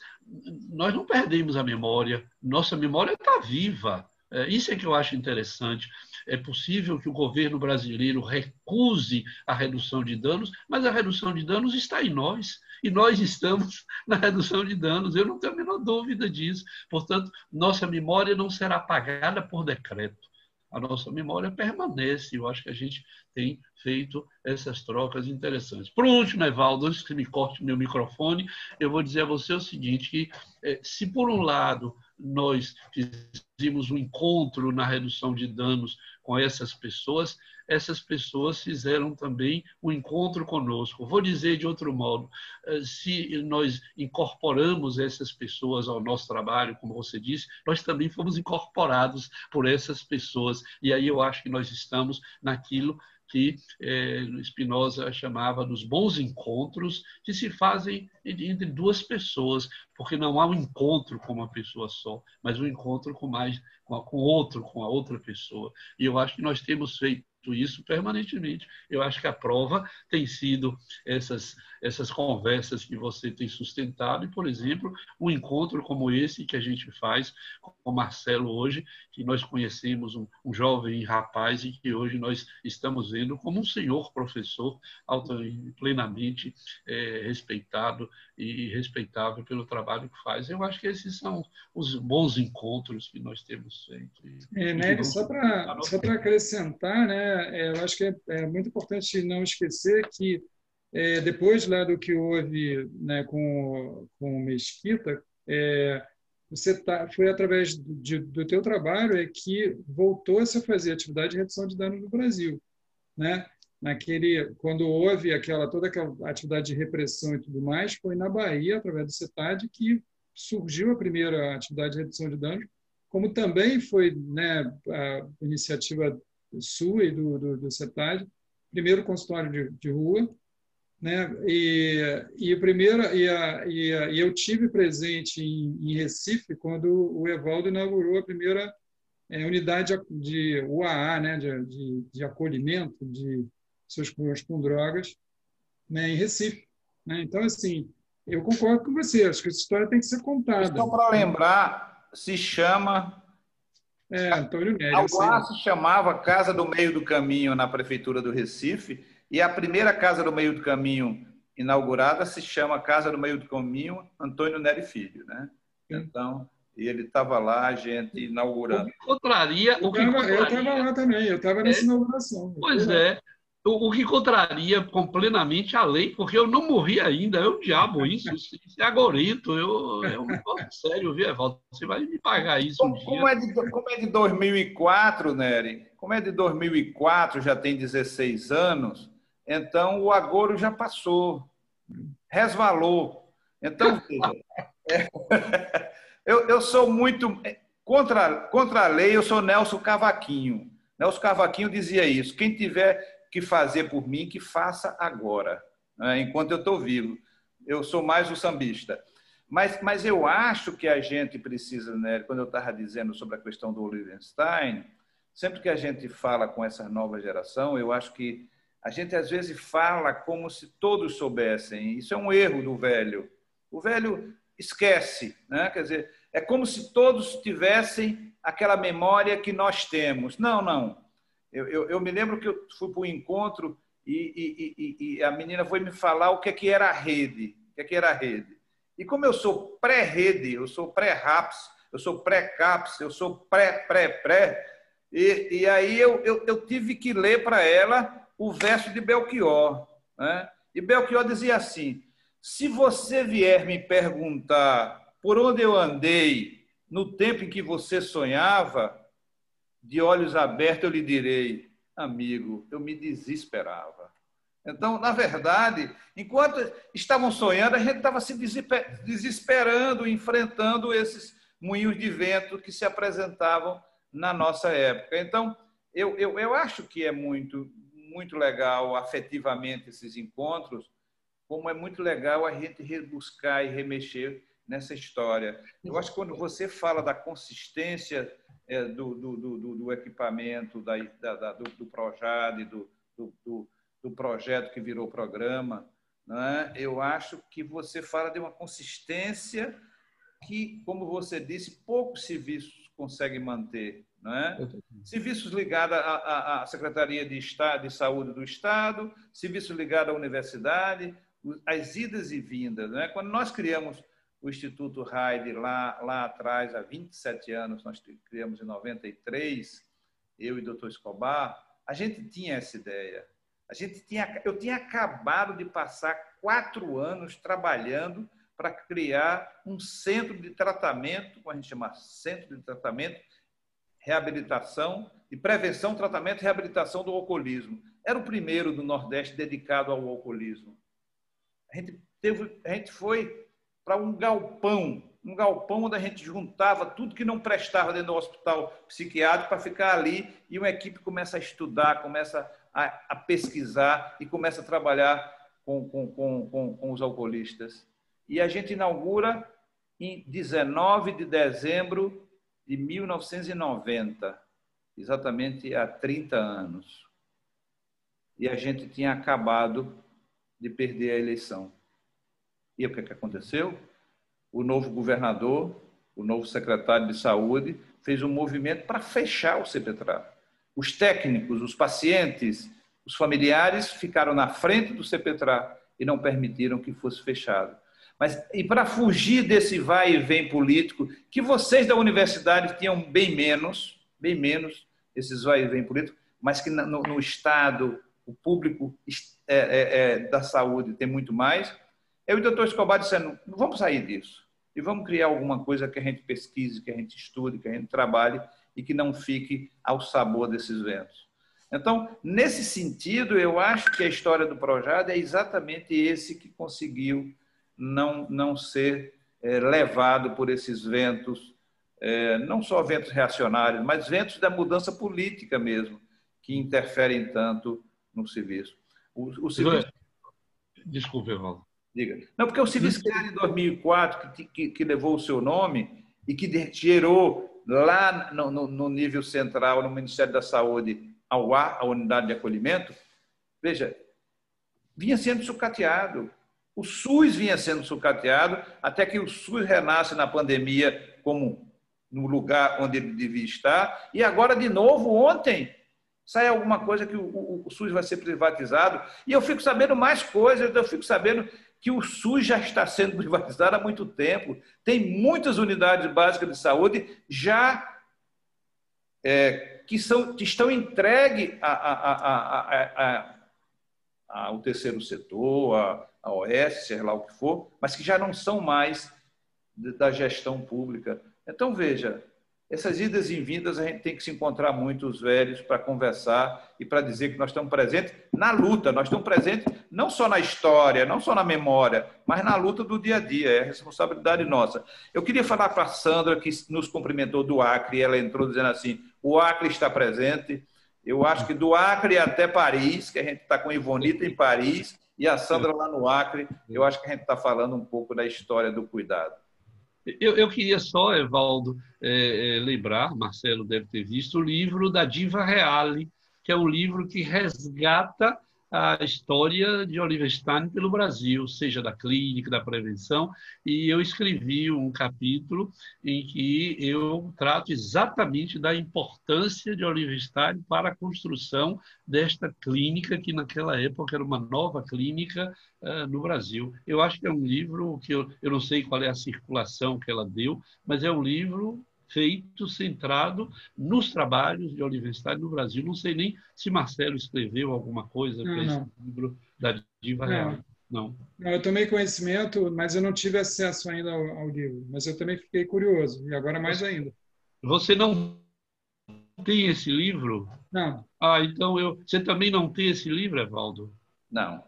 D: nós não perdemos a memória. Nossa memória está viva. É, isso é que eu acho interessante. É possível que o governo brasileiro recuse a redução de danos, mas a redução de danos está em nós. E nós estamos <laughs> na redução de danos, eu não tenho a menor dúvida disso. Portanto, nossa memória não será apagada por decreto. A nossa memória permanece. Eu acho que a gente tem feito essas trocas interessantes. Por último, Evaldo, antes que me corte meu microfone, eu vou dizer a você o seguinte: que eh, se por um lado nós fizemos um encontro na redução de danos com essas pessoas, essas pessoas fizeram também um encontro conosco. Vou dizer de outro modo, eh, se nós incorporamos essas pessoas ao nosso trabalho, como você disse, nós também fomos incorporados por essas pessoas. E aí eu acho que nós estamos naquilo que eh, Spinoza chamava dos bons encontros que se fazem entre duas pessoas, porque não há um encontro com uma pessoa só, mas um encontro com mais com, a, com outro, com a outra pessoa. E eu acho que nós temos feito isso permanentemente. Eu acho que a prova tem sido essas, essas conversas que você tem sustentado e, por exemplo, um encontro como esse que a gente faz com Marcelo hoje, que nós conhecemos um, um jovem rapaz e que hoje nós estamos vendo como um senhor professor plenamente é, respeitado e respeitável pelo trabalho que faz. Eu acho que esses são os bons encontros que nós temos feito.
C: É, né, só para só acrescentar, né, é, eu acho que é, é, muito importante não esquecer que é, depois lá do que houve né, com, com Mesquita, é, você tá, foi através de, do teu trabalho é que voltou-se a fazer atividade de redução de danos no Brasil, né? Naquele, quando houve aquela toda aquela atividade de repressão e tudo mais, foi na Bahia através do CETAD que surgiu a primeira atividade de redução de danos, como também foi né, a iniciativa sua e do, do, do CETAD, primeiro consultório de, de rua, né? E, e, primeiro, e, a, e, a, e eu tive presente em, em, Recife quando o Evaldo inaugurou a primeira é, unidade de UAA, né? de, de, de acolhimento de seus problemas com drogas, né? em Recife. Né? Então, assim, eu concordo com você, acho que essa história tem que ser contada.
B: Só para lembrar, se chama
C: é, Antônio Nery.
B: Algoá se chamava Casa do Meio do Caminho na Prefeitura do Recife, e a primeira Casa do Meio do Caminho inaugurada se chama Casa do Meio do Caminho Antônio Nery Filho, né? Então, ele estava lá, a gente inaugurando. O que
D: contraria...
C: O que eu estava lá também, eu estava nessa é, inauguração.
D: Pois é, o, que contraria completamente a lei, porque eu não morri ainda, é o diabo isso, isso é agorento, eu, um negócio sério, viu, Evaldo? Você vai me pagar isso um
B: como, dia. É de, como é de 2004, Nery, como é de 2004, já tem 16 anos, então o agouro já passou, resvalou. Então, <laughs> é, <laughs> eu, eu sou muito... Contra, contra a lei, eu sou Nelson Cavaquinho. Nelson Cavaquinho dizia isso. Quem tiver que fazer por mim, que faça agora, né? enquanto eu estou vivo. Eu sou mais o sambista. Mas, mas eu acho que a gente precisa, né, quando eu estava dizendo sobre a questão do Olivenstein, sempre que a gente fala com essa nova geração, eu acho que a gente às vezes fala como se todos soubessem. Isso é um erro do velho. O velho esquece, né? quer dizer, é como se todos tivessem aquela memória que nós temos. Não, não. Eu, eu, eu me lembro que eu fui para um encontro e, e, e, a menina foi me falar o que, é que era a rede. O que, é que era a rede. E como eu sou pré-rede, eu sou pré-RAPS, eu sou pré-CAPS, eu sou pré-pré-pré, e, e aí eu, eu, eu tive que ler para ela o verso de Belchior. Né? E Belchior dizia assim: se você vier me perguntar por onde eu andei no tempo em que você sonhava, de olhos abertos eu lhe direi, amigo, eu me desesperava. Então, na verdade, enquanto estavam sonhando, a gente estava se desesperando, enfrentando esses moinhos de vento que se apresentavam na nossa época. Então, eu, eu, eu acho que é muito, muito legal afetivamente esses encontros, como é muito legal a gente rebuscar e remexer nessa história. Eu acho que quando você fala da consistência é, do, do, do, do, equipamento, da, da, do, do do, do, do, projeto que virou programa, né? eu acho que você fala de uma consistência que, como você disse, poucos serviços conseguem manter. Né? Serviços ligados à, à Secretaria de, Estado, de Saúde do Estado, serviços ligados à universidade, as idas e vindas. Né? Quando nós criamos o Instituto Raide lá, lá atrás, há 27 anos, nós criamos em 93, eu e o doutor Escobar, a gente tinha essa ideia. A gente tinha, eu tinha acabado de passar quatro anos trabalhando para criar um centro de tratamento, como a gente chama, centro de tratamento, reabilitação, de prevenção, tratamento e reabilitação do alcoolismo. Era o primeiro do Nordeste dedicado ao alcoolismo. A gente, teve, a gente foi para um galpão, um galpão onde a gente juntava tudo que não prestava dentro do hospital psiquiátrico para ficar ali e uma equipe começa a estudar, começa a, a pesquisar e começa a trabalhar com, com, com, com, os alcoolistas. E a gente inaugura em 19 de dezembro de 1990, exatamente há 30 anos. E a gente tinha acabado de perder a eleição. E o que, que aconteceu? O novo governador, o novo secretário de saúde, fez um movimento para fechar o CPTRA. Os técnicos, os pacientes, os familiares ficaram na frente do CPTRA e não permitiram que fosse fechado. Mas e para fugir desse vai e vem político, que vocês da universidade tinham bem menos, bem menos esses vai e vem político, mas que no, no Estado, o público é, é, é, da saúde tem muito mais, eu e o doutor Escobar dizendo, vamos sair disso e vamos criar alguma coisa que a gente pesquise, que a gente estude, que a gente trabalhe e que não fique ao sabor desses ventos. Então, nesse sentido, eu acho que a história do Projado é exatamente esse que conseguiu não, não ser é, levado por esses ventos, é, não só ventos reacionários, mas ventos da mudança política mesmo, que interferem tanto no serviço.
D: O, o. Desculpe, Evaldo.
B: Diga. Não, porque o Civis Criado em 2004, que, que, que, levou o seu nome e que gerou lá no, no, no, nível central, no Ministério da Saúde, a unidade de acolhimento, veja, vinha sendo sucateado. O SUS vinha sendo sucateado até que o SUS renasce na pandemia como no lugar onde ele devia estar. E agora, de novo, ontem, sai alguma coisa que o, o, o SUS vai ser privatizado. E eu fico sabendo mais coisas, eu fico sabendo que o SUS já está sendo <laughs> privatizado há muito tempo. Tem muitas unidades básicas de saúde já é, que, são, que estão entregues a, a, a, ao terceiro setor, a, a OS, seja lá o que for, mas que já não são mais da gestão pública. Então, veja, essas idas e vindas, a gente tem que se encontrar muito os velhos para conversar e para dizer que nós estamos presentes na luta, nós estamos presentes não só na história, não só na memória, mas na luta do dia a dia, é responsabilidade nossa. Eu queria falar para a Sandra, que nos cumprimentou do Acre, ela entrou dizendo assim: o Acre está presente. Eu acho que do Acre até Paris, que a gente está com Ivonita em Paris e a Sandra lá no Acre, eu acho que a gente está falando um pouco da história do cuidado.
D: Eu, eu queria só, Evaldo, é, é, lembrar, Marcelo deve ter visto, o livro da Diva Reale, que é um livro que resgata a história de Oliver Stein pelo Brasil, seja da clínica, da prevenção, e eu escrevi um capítulo em que eu trato exatamente da importância de Oliver Stein para a construção desta clínica, que naquela época era uma nova clínica uh, no Brasil. Eu acho que é um livro que eu, eu não sei qual é a circulação que ela deu, mas é um livro feito, centrado nos trabalhos de Oliver Stein no Brasil. Não sei nem se Marcelo escreveu alguma coisa para esse livro da Diva não. Real. Não.
C: não. Eu tomei conhecimento, mas eu não tive acesso ainda ao, ao, livro. Mas eu também fiquei curioso, e agora mais ainda.
D: Você não tem esse livro?
C: Não.
D: Ah, então eu. Você também não tem esse livro, Evaldo?
B: Não.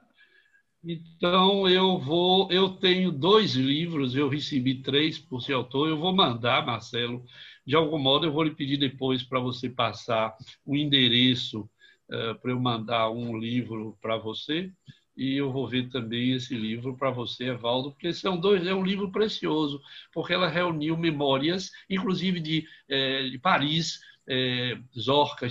D: Então eu vou, eu tenho dois livros, eu recebi três por ser autor, eu vou mandar, Marcelo, de algum modo eu vou lhe pedir depois para você passar o endereço uh, para eu mandar um livro para você. E eu vou ver também esse livro para você, Evaldo, porque são dois, é um livro precioso, porque ela reuniu memórias, inclusive de, eh, de Paris, é, Zorca,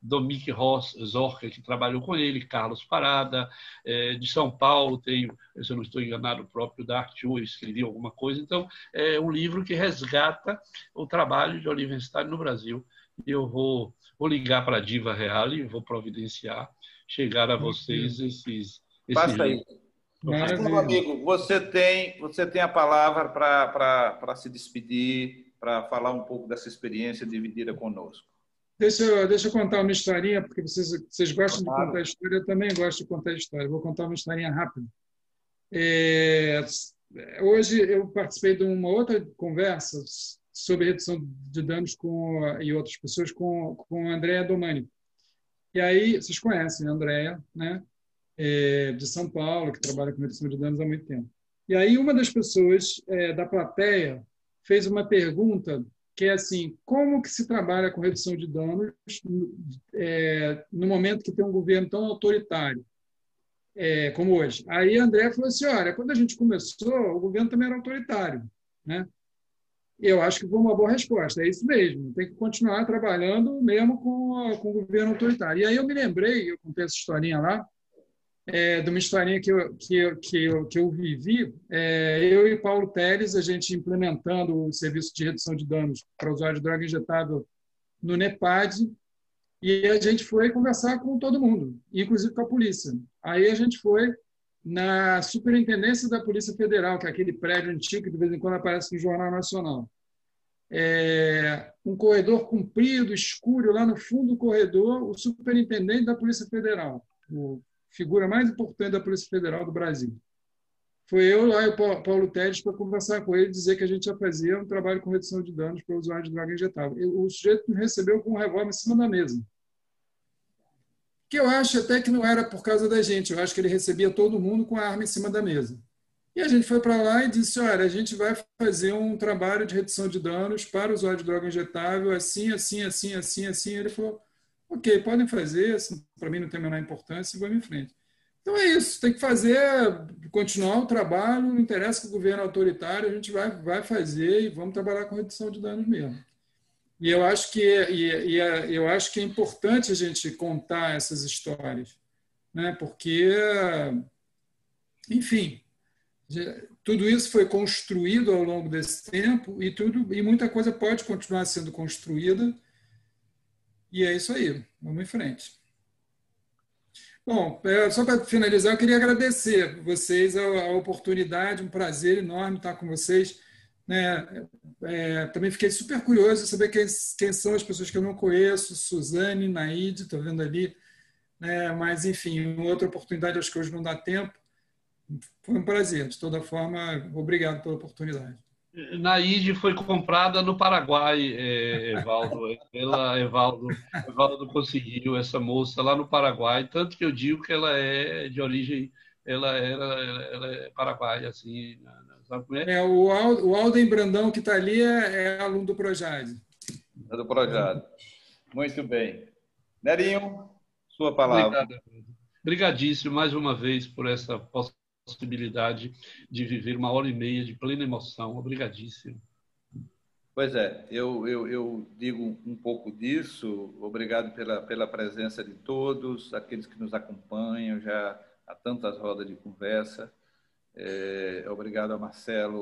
D: Dominique Ross Zorca, que trabalhou com ele, Carlos Parada, é, de São Paulo, tem, se eu não estou enganado, o próprio Dark Chu escreveu alguma coisa. Então, é um livro que resgata o trabalho de Olivenstein no Brasil. Eu vou, vou ligar para a Diva Real e vou providenciar chegar a vocês esses.
B: Passa aí. Mas, meu amigo, você tem, você tem a palavra para se despedir para falar um pouco dessa experiência dividida conosco.
C: Deixa eu, deixa eu contar uma historinha, porque vocês, vocês gostam claro. de contar história, eu também gosto de contar história. Vou contar uma historinha rápida. É, hoje eu participei de uma outra conversa sobre redução de danos com, e outras pessoas com, com a Andrea Domani. E aí, vocês conhecem a Andrea, né? É, de São Paulo, que trabalha com redução de danos há muito tempo. E aí, uma das pessoas é, da plateia fez uma pergunta que é assim, como que se trabalha com redução de danos é, no momento que tem um governo tão autoritário é, como hoje? Aí André falou assim, olha, quando a gente começou, o governo também era autoritário, né? Eu acho que foi uma boa resposta, é isso mesmo, tem que continuar trabalhando mesmo com, com o governo autoritário. E aí eu me lembrei, eu contei essa historinha lá, é, de uma historinha que eu, que eu, que eu, que eu vivi. É, eu e Paulo Teles, a gente implementando o serviço de redução de danos para usuário de droga injetável no NEPAD, e a gente foi conversar com todo mundo, inclusive com a polícia. Aí a gente foi na Superintendência da Polícia Federal, que é aquele prédio antigo que de vez em quando aparece no Jornal Nacional. É, um corredor comprido, escuro, lá no fundo do corredor, o superintendente da Polícia Federal, o figura mais importante da Polícia Federal do Brasil. Foi eu lá e o Paulo Teles para conversar com ele, dizer que a gente ia fazer um trabalho com redução de danos para o usuário de droga injetável. O sujeito me recebeu com um revólver em cima da mesa. Que eu acho até que não era por causa da gente, eu acho que ele recebia todo mundo com a arma em cima da mesa. E a gente foi para lá e disse: olha, a gente vai fazer um trabalho de redução de danos para o usuário de droga injetável, assim, assim, assim, assim, assim. Ele falou: ok, podem fazer, assim, para mim não tem a menor importância, vamos em frente. Então é isso, tem que fazer, continuar o trabalho, não interessa que o governo é autoritário, a gente vai, vai fazer e vamos trabalhar com redução de danos mesmo. E eu acho que e, e eu acho que é importante a gente contar essas histórias, né? Porque, enfim, tudo isso foi construído ao longo desse tempo e tudo e muita coisa pode continuar sendo construída e é isso aí, vamos em frente. Bom, é, só para finalizar, eu queria agradecer vocês a, oportunidade, um prazer enorme estar com vocês. Né? É, também fiquei super curioso de saber quem, quem, são as pessoas que eu não conheço, Suzane, Naide, estou vendo ali. Né? Mas, enfim, outra oportunidade, acho que hoje não dá tempo. Foi um prazer, de toda forma, obrigado pela oportunidade.
D: Naide foi comprada no Paraguai, é, Evaldo. Ela, Evaldo, Evaldo conseguiu essa moça lá no Paraguai, tanto que eu digo que ela é de origem, ela era, ela é paraguaia, assim.
C: Sabe como é? é o, Alden, o Alden Brandão que está ali é, é, aluno do Projade.
B: É do Projade. Muito bem. Nerinho, sua palavra. Obrigado.
D: Obrigadíssimo mais uma vez por essa possibilidade possibilidade de viver uma hora e meia de plena emoção. Obrigadíssimo.
B: Pois é, eu, eu, eu, digo um pouco disso. Obrigado pela, pela presença de todos, aqueles que nos acompanham já há tantas rodas de conversa. É, obrigado a Marcelo